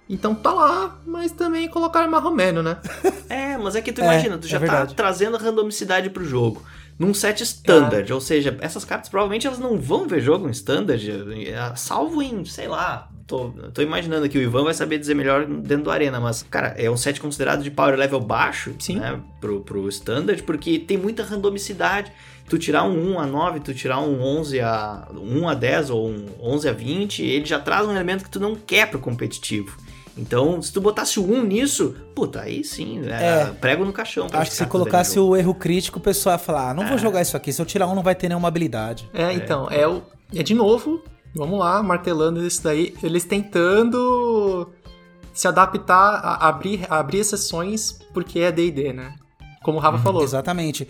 Então tá lá, mas também colocaram marromeno, né? É, mas é que tu É, imagina, tu é já tá verdade. trazendo randomicidade pro jogo. Num set standard, ou seja, essas cartas provavelmente elas não vão ver jogo em standard, eh, salvo em, sei lá, tô, tô imaginando que o Ivan vai saber dizer melhor dentro do Arena, mas, cara, é um set considerado de power level baixo, Sim. né, pro, pro standard, porque tem muita randomicidade. Tu tirar um 1 a 9, tu tirar um 11 a 1 a 10 ou um 11 a 20, ele já traz um elemento que tu não quer pro competitivo. Então, se tu botasse o 1 nisso, puta, aí sim, é, É. prego no caixão. Acho que se colocasse o erro crítico, o pessoal ia falar: ah, não vou jogar isso aqui. Se eu tirar um, não vai ter nenhuma habilidade. É, então, é o. É de novo, vamos lá, martelando isso daí. Eles tentando se adaptar, a abrir, a abrir exceções porque é DD, né? Como o Rafa falou. Exatamente.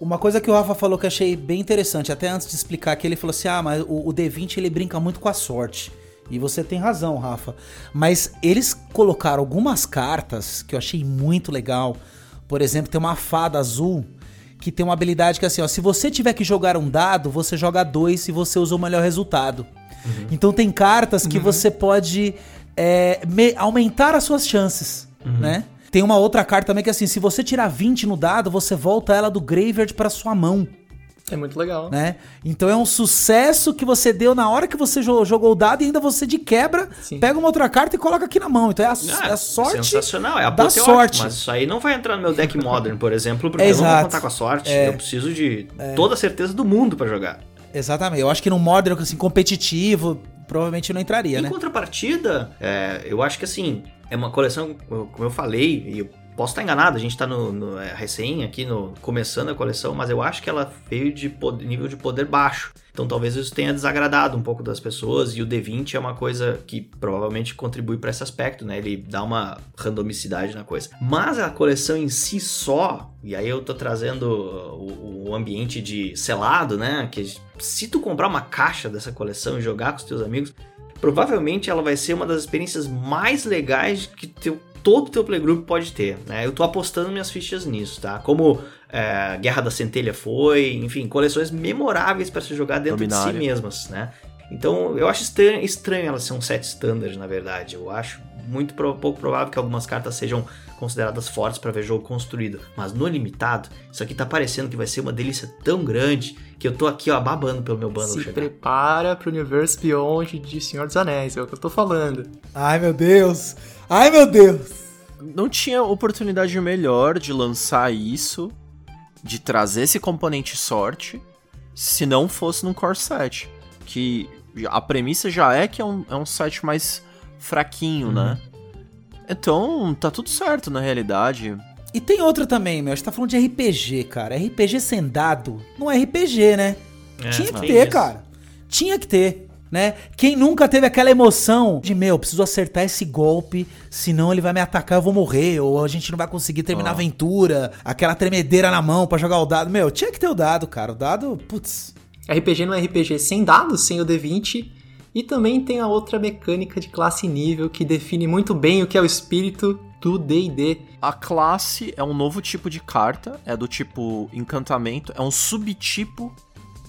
Uma coisa que o Rafa falou que eu achei bem interessante, até antes de explicar aqui, ele falou assim: ah, mas o, o D20 ele brinca muito com a sorte. E você tem razão, Rafa. Mas eles colocaram algumas cartas que eu achei muito legal. Por exemplo, tem uma fada azul que tem uma habilidade que é assim, ó, se você tiver que jogar um dado, você joga dois e você usa o melhor resultado. Então tem cartas que você pode é, me- aumentar as suas chances, né? Tem uma outra carta também que é assim, se você tirar 20 no dado, você volta ela do graveyard pra sua mão, É muito legal. né? Então é um sucesso que você deu na hora que você jo- jogou o dado e ainda você de quebra Sim. pega uma outra carta e coloca aqui na mão. Então é a, Ah, é a sorte Sensacional, é da apoteótico, sorte. Mas isso aí não vai entrar no meu deck modern, por exemplo, porque eu não vou contar com a sorte. É. Eu preciso de toda a certeza do mundo pra jogar. Exatamente. Eu acho que no Modern, assim, competitivo, provavelmente não entraria, Em né? contrapartida, é, eu acho que assim, é uma coleção, como eu falei, e eu Posso estar enganado, a gente tá no, no é, recém aqui, no, começando a coleção, mas eu acho que ela veio de pod- nível de poder baixo. Então talvez isso tenha desagradado um pouco das pessoas e o D20 é uma coisa que provavelmente contribui para esse aspecto, né? Ele dá uma randomicidade na coisa. Mas a coleção em si só, e aí eu tô trazendo o, o ambiente de selado, né? Que se tu comprar uma caixa dessa coleção e jogar com os teus amigos, provavelmente ela vai ser uma das experiências mais legais que teu, todo o teu playgroup pode ter, né? Eu tô apostando minhas fichas nisso, tá? Como é, Guerra da Centelha foi, enfim, coleções memoráveis para se jogar dentro de Dominária. si mesmas, né? Então eu acho estranho, estranho ela ser um set standard, na verdade. Eu acho muito pro- pouco provável que algumas cartas sejam consideradas fortes para ver jogo construído. Mas no limitado, isso aqui tá parecendo que vai ser uma delícia tão grande que eu tô aqui, ó, babando pelo meu bundle Se chegar. prepara pro universo Beyond de Senhor dos Anéis, é o que eu tô falando. Ai, meu Deus. Ai, meu Deus. Não tinha oportunidade melhor de lançar isso, de trazer esse componente sorte, se não fosse num core set. Que a premissa já é que é um, é um set mais fraquinho, né? Então, tá tudo certo na realidade. E tem outra também, meu. A gente tá falando de RPG, cara. RPG sem dado não é RPG, né? É, Tinha que ter, isso. cara. Tinha que ter, né? Quem nunca teve aquela emoção de, meu, preciso acertar esse golpe, senão ele vai me atacar, eu vou morrer, ou a gente não vai conseguir terminar a aventura, aquela tremedeira na mão pra jogar o dado. Meu, tinha que ter o dado, cara. O dado, putz. RPG não é RPG sem dados, sem o D20. E também tem a outra mecânica de classe e nível que define muito bem o que é o espírito do D&D. A classe é um novo tipo de carta, é do tipo encantamento, é um subtipo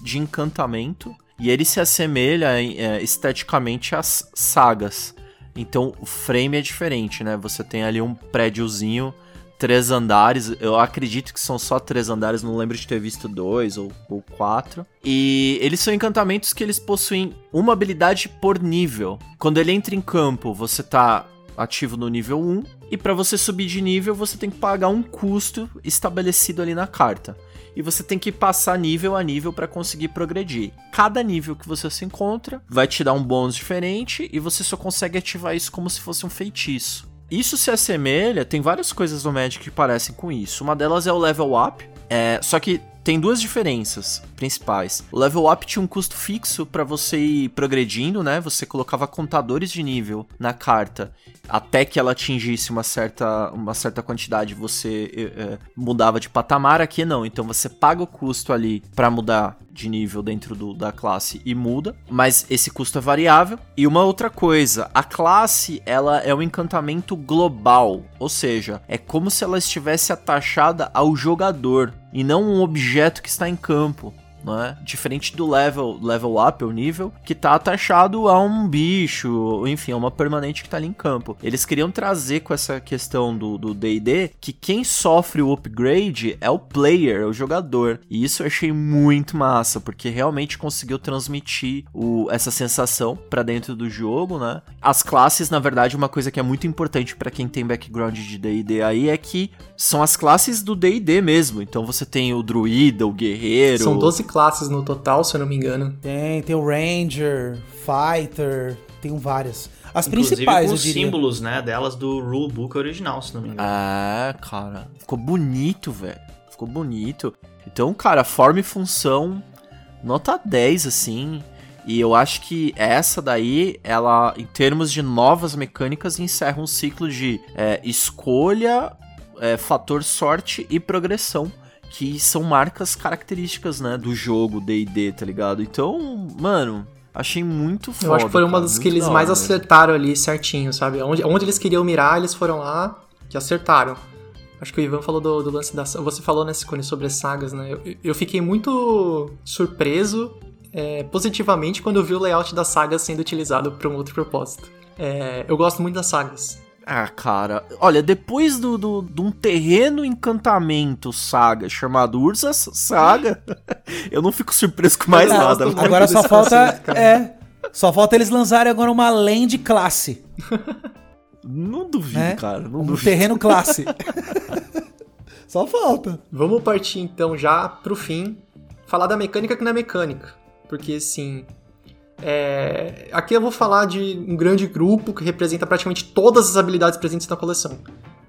de encantamento e ele se assemelha é, esteticamente às sagas. Então o frame é diferente, né? Você tem ali um prédiozinho, três andares. Eu acredito que são só três andares, não lembro de ter visto dois ou, ou quatro. E eles são encantamentos que eles possuem uma habilidade por nível. Quando ele entra em campo, você tá ativo no nível 1 e para você subir de nível você tem que pagar um custo estabelecido ali na carta. E você tem que passar nível a nível para conseguir progredir. Cada nível que você se encontra vai te dar um bônus diferente e você só consegue ativar isso como se fosse um feitiço. Isso se assemelha, tem várias coisas no Magic que parecem com isso. Uma delas é o level up, é, só que tem duas diferenças principais. O level up tinha um custo fixo para você ir progredindo, né? Você colocava contadores de nível na carta até que ela atingisse uma certa, uma certa quantidade, você eh, mudava de patamar. Aqui não, então você paga o custo ali para mudar de nível dentro do- da classe e muda, mas esse custo é variável. E uma outra coisa, a classe ela é um encantamento global, ou seja, é como se ela estivesse atachada ao jogador e não um objeto que está em campo. Não é? Diferente do level, level up, o nível, que tá atachado a um bicho, enfim, a uma permanente que tá ali em campo. Eles queriam trazer com essa questão do D&D que quem sofre o upgrade é o player, é o jogador. E isso eu achei muito massa, porque realmente conseguiu transmitir o, essa sensação pra dentro do jogo, né? As classes, na verdade, uma coisa que é muito importante pra quem tem background de D&D aí é que são as classes do D&D mesmo. Então você tem o druida, o guerreiro, São 12 classes no total, se eu não me engano. Tem, tem o Ranger, Fighter, tem várias. As Inclusive principais, com os símbolos, né, delas do rulebook original, se não me engano. É, cara. Ficou bonito, velho. Ficou bonito. Então, cara, forma e função, nota 10, assim. E eu acho que essa daí, ela, em termos de novas mecânicas, encerra um ciclo de é, escolha, é, fator sorte e progressão. Que são marcas características, né, do jogo D&D, tá ligado? Então, mano, achei muito foda. Eu acho que foi uma das que eles da mais acertaram ali certinho, sabe? Onde, onde eles queriam mirar, eles foram lá e acertaram. Acho que o Ivan falou do, do lance da. Você falou, né, Cicone, sobre as sagas, né? Eu, eu fiquei muito surpreso é, positivamente quando eu vi o layout das sagas sendo utilizado para um outro propósito. É, eu gosto muito das sagas. Ah, cara, olha, depois do, do, de um terreno encantamento saga chamado Ursa Saga, eu não fico surpreso com mais Eu nada. Agora só falta. cara. É. Só falta eles lançarem agora uma land classe. Não duvido, né? cara, não Um duvido. terreno classe. só falta. Vamos partir então já pro fim, falar da mecânica que não é mecânica. Porque assim. É, Aqui eu vou falar de um grande grupo que representa praticamente todas as habilidades presentes na coleção.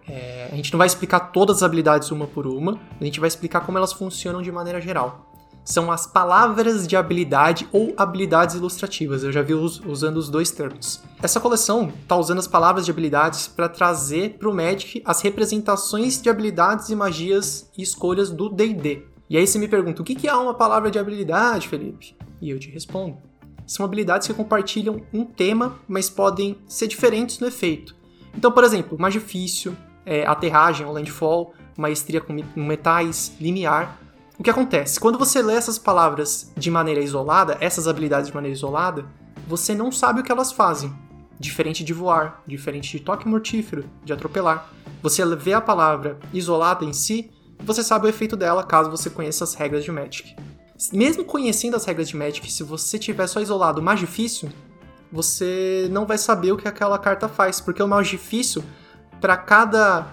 É, a gente não vai explicar todas as habilidades uma por uma, a gente vai explicar como elas funcionam de maneira geral. São as palavras de habilidade ou habilidades ilustrativas. Eu já vi us- usando os dois termos. Essa coleção está usando as palavras de habilidades para trazer para o Magic as representações de habilidades e magias e escolhas do D&D. E aí você me pergunta, o que é uma palavra de habilidade, Felipe? E eu te respondo. São habilidades que compartilham um tema, mas podem ser diferentes no efeito. Então, por exemplo, mais difícil, é, aterragem ou landfall, maestria com me- metais, limiar. O que acontece? Quando você lê essas palavras de maneira isolada, essas habilidades de maneira isolada, você não sabe o que elas fazem. Diferente de voar, diferente de toque mortífero, de atropelar. Você vê a palavra isolada em si, você sabe o efeito dela caso você conheça as regras de Magic. Mesmo conhecendo as regras de Magic, se você tiver só isolado o mais difícil, você não vai saber o que aquela carta faz, porque o mais difícil, para cada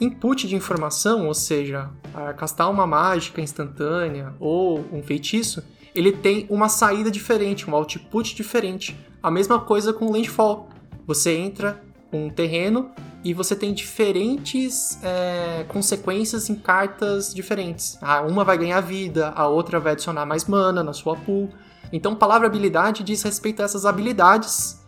input de informação, ou seja, castar uma mágica instantânea ou um feitiço, ele tem uma saída diferente, um output diferente. A mesma coisa com o Landfall. Você entra um terreno e você tem diferentes é, consequências em cartas diferentes. Ah, uma vai ganhar vida, a outra vai adicionar mais mana na sua pool. Então, palavra habilidade diz respeito a essas habilidades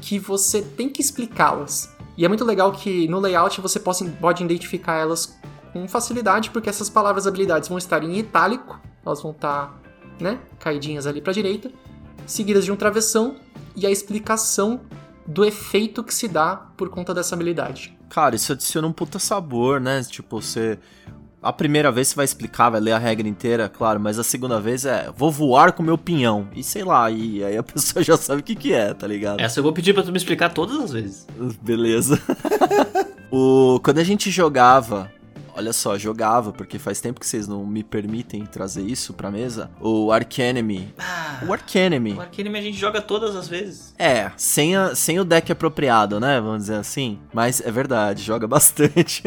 que você tem que explicá-las. E é muito legal que no layout você possa, pode identificar elas com facilidade, porque essas palavras habilidades vão estar em itálico, elas vão estar né, caidinhas ali para a direita, seguidas de um travessão e a explicação do efeito que se dá por conta dessa habilidade. Cara, isso adiciona um puta sabor, né? Tipo, você. A primeira vez você vai explicar, vai ler a regra inteira, claro, mas a segunda vez é vou voar com meu pinhão. E sei lá, e aí a pessoa já sabe o que, que é, tá ligado? Essa eu vou pedir pra tu me explicar todas as vezes. Beleza. o, quando a gente jogava, olha só, jogava, porque faz tempo que vocês não me permitem trazer isso pra mesa. O Arcanemy. O Arcanemy. O Arcanime a gente joga todas as vezes. É, sem, a- sem o deck apropriado, né? Vamos dizer assim. Mas é verdade, joga bastante.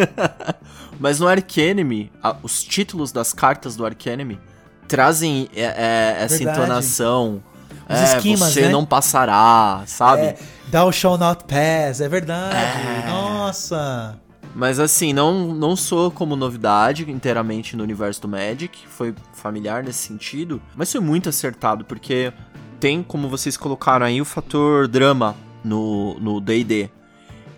Mas no Arcanemy, a- os títulos das cartas do Arcanemy trazem é, é, essa Verdade. entonação. Os é, esquemas, você né? não passará, sabe? É, Thou shall not pass, é verdade. É. Nossa. Mas assim, não, não sou como novidade inteiramente no universo do Magic, foi familiar nesse sentido, mas foi muito acertado, porque tem, como vocês colocaram aí, o fator drama no no D&D.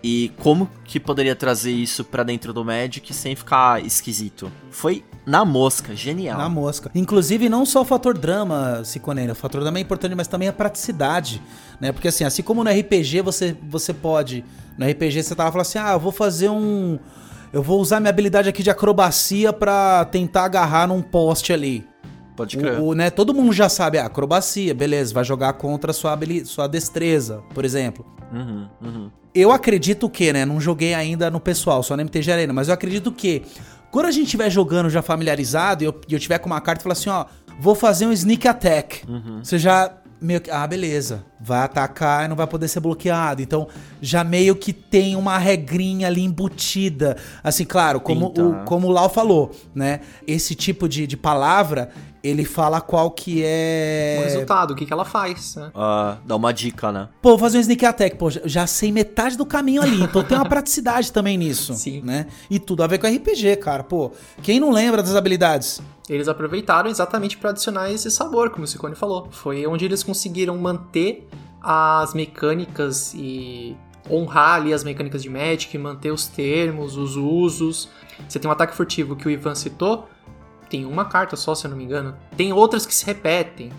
E como que poderia trazer isso pra dentro do Magic sem ficar esquisito? Foi na mosca, genial. Na mosca. Inclusive, não só o fator drama, Ciconeira, o fator drama é importante, mas também a praticidade, né? Porque assim, assim como no RPG você, você pode, no RPG você tava falando assim, ah, eu vou fazer um... Eu vou usar minha habilidade aqui de acrobacia pra tentar agarrar num poste ali. Pode crer. O, o, né, todo mundo já sabe, ah, acrobacia, beleza, vai jogar contra a sua, sua destreza, por exemplo. Uhum, uhum. Eu acredito que, né? Não joguei ainda no pessoal, só na MTG Arena, mas eu acredito que quando a gente estiver jogando já familiarizado e eu, eu tiver com uma carta e falar assim, ó, vou fazer um sneak attack. Você já meio que, ah, beleza, vai atacar e não vai poder ser bloqueado. Então, já meio que tem uma regrinha ali embutida. Assim, claro, como o, né? como o Lau falou, né? Esse tipo de, de palavra, ele fala qual que O é... resultado, o que, que ela faz, né? Ah, dá uma dica, né? Pô, vou fazer um sneak attack. Pô, já- já sei metade do caminho ali. Então tem uma praticidade também nisso. Sim. Né? E tudo a ver com RPG, cara. Pô, quem não lembra das habilidades? Eles aproveitaram exatamente para adicionar esse sabor, como o Ciccone falou. Foi onde eles conseguiram manter as mecânicas e honrar ali as mecânicas de Magic, manter os termos, os usos. Você tem um ataque furtivo que o Ivan citou, tem uma carta só, se eu não me engano. Tem outras que se repetem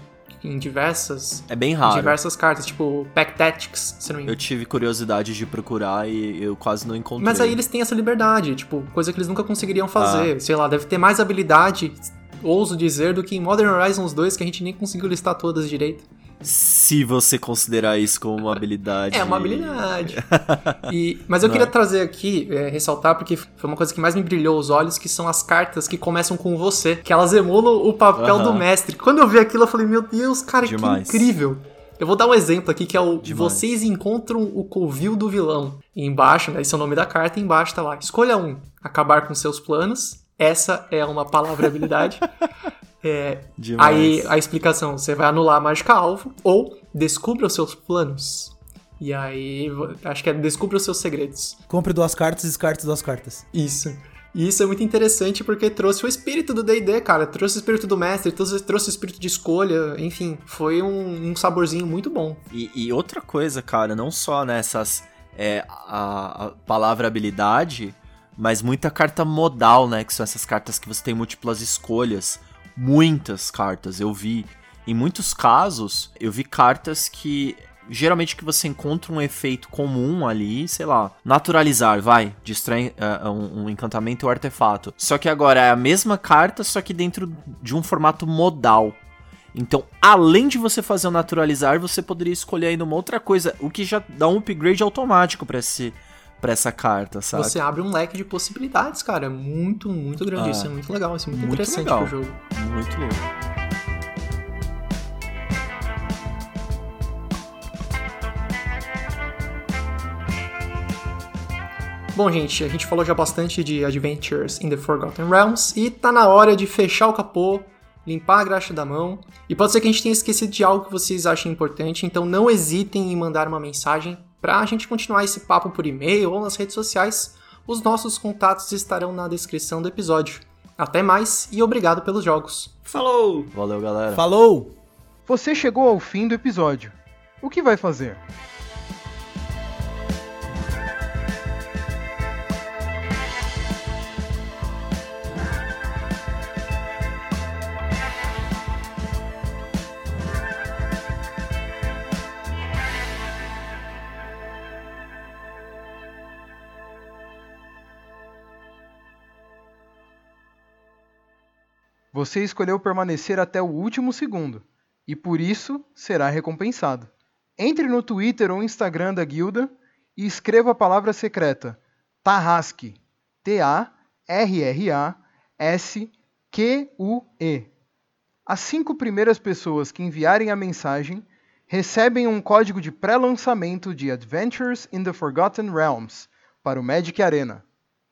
em diversas, É bem em raro. diversas cartas, tipo Pack Tactics, se eu não me engano. Eu tive curiosidade de procurar e eu quase não encontrei. Mas aí eles têm essa liberdade, tipo, coisa que eles nunca conseguiriam fazer. Sei lá, deve ter mais habilidade, ouso dizer, do que em Modern Horizons 2, que a gente nem conseguiu listar todas direito. Se você considerar isso como uma habilidade. É uma habilidade. E- mas eu queria trazer aqui, é, ressaltar, porque foi uma coisa que mais me brilhou os olhos, que são as cartas que começam com você, que elas emulam o papel do mestre. Quando eu vi aquilo, eu falei, meu Deus, cara, Demais. que incrível. Eu vou dar um exemplo aqui, que é o Demais. Vocês encontram o covil do vilão. E embaixo, né, esse é o nome da carta, e embaixo tá lá, escolha um, acabar com seus planos. Essa é uma palavra habilidade. É. Aí a explicação, você vai anular a mágica alvo ou descubra os seus planos. E aí, acho que é descubra os seus segredos. Compre duas cartas, descarte duas cartas. Isso. E isso é muito interessante porque trouxe o espírito do D&D, cara. Trouxe o espírito do mestre, trouxe, trouxe o espírito de escolha. Enfim, foi um, um saborzinho muito bom. E, e outra coisa, cara, não só nessas. É, a, a palavra habilidade, mas muita carta modal, né? Que são essas cartas que você tem múltiplas escolhas. Muitas cartas, eu vi. Em muitos casos, eu vi cartas que. Geralmente que você encontra um efeito comum ali, sei lá, naturalizar, vai, distrai é, um, um encantamento ou artefato. Só que agora é a mesma carta, só que dentro de um formato modal. Então, além de você fazer o naturalizar, você poderia escolher ainda uma outra coisa, o que já dá um upgrade automático pra esse para essa carta, sabe? Você abre um leque de possibilidades, cara. Muito, muito grande. Ah. Isso é muito legal. Isso é muito, Muito interessante legal. pro jogo. Muito louco. Bom, gente, a gente falou já bastante de Adventures in the Forgotten Realms e tá na hora de fechar o capô, limpar a graxa da mão. E pode ser que a gente tenha esquecido de algo que vocês achem importante, então não hesitem em mandar uma mensagem pra gente continuar esse papo por e-mail ou nas redes sociais. Os nossos contatos estarão na descrição do episódio. Até mais e obrigado pelos jogos. Falou! Valeu, galera. Falou! Você chegou ao fim do episódio. O que vai fazer? Você escolheu permanecer até o último segundo e por isso será recompensado. Entre no Twitter ou Instagram da guilda e escreva a palavra secreta Tarrasque. T-A-R-R-A-S-Q-U-E. As cinco primeiras pessoas que enviarem a mensagem recebem um código de pré-lançamento de Adventures in the Forgotten Realms para o Magic Arena.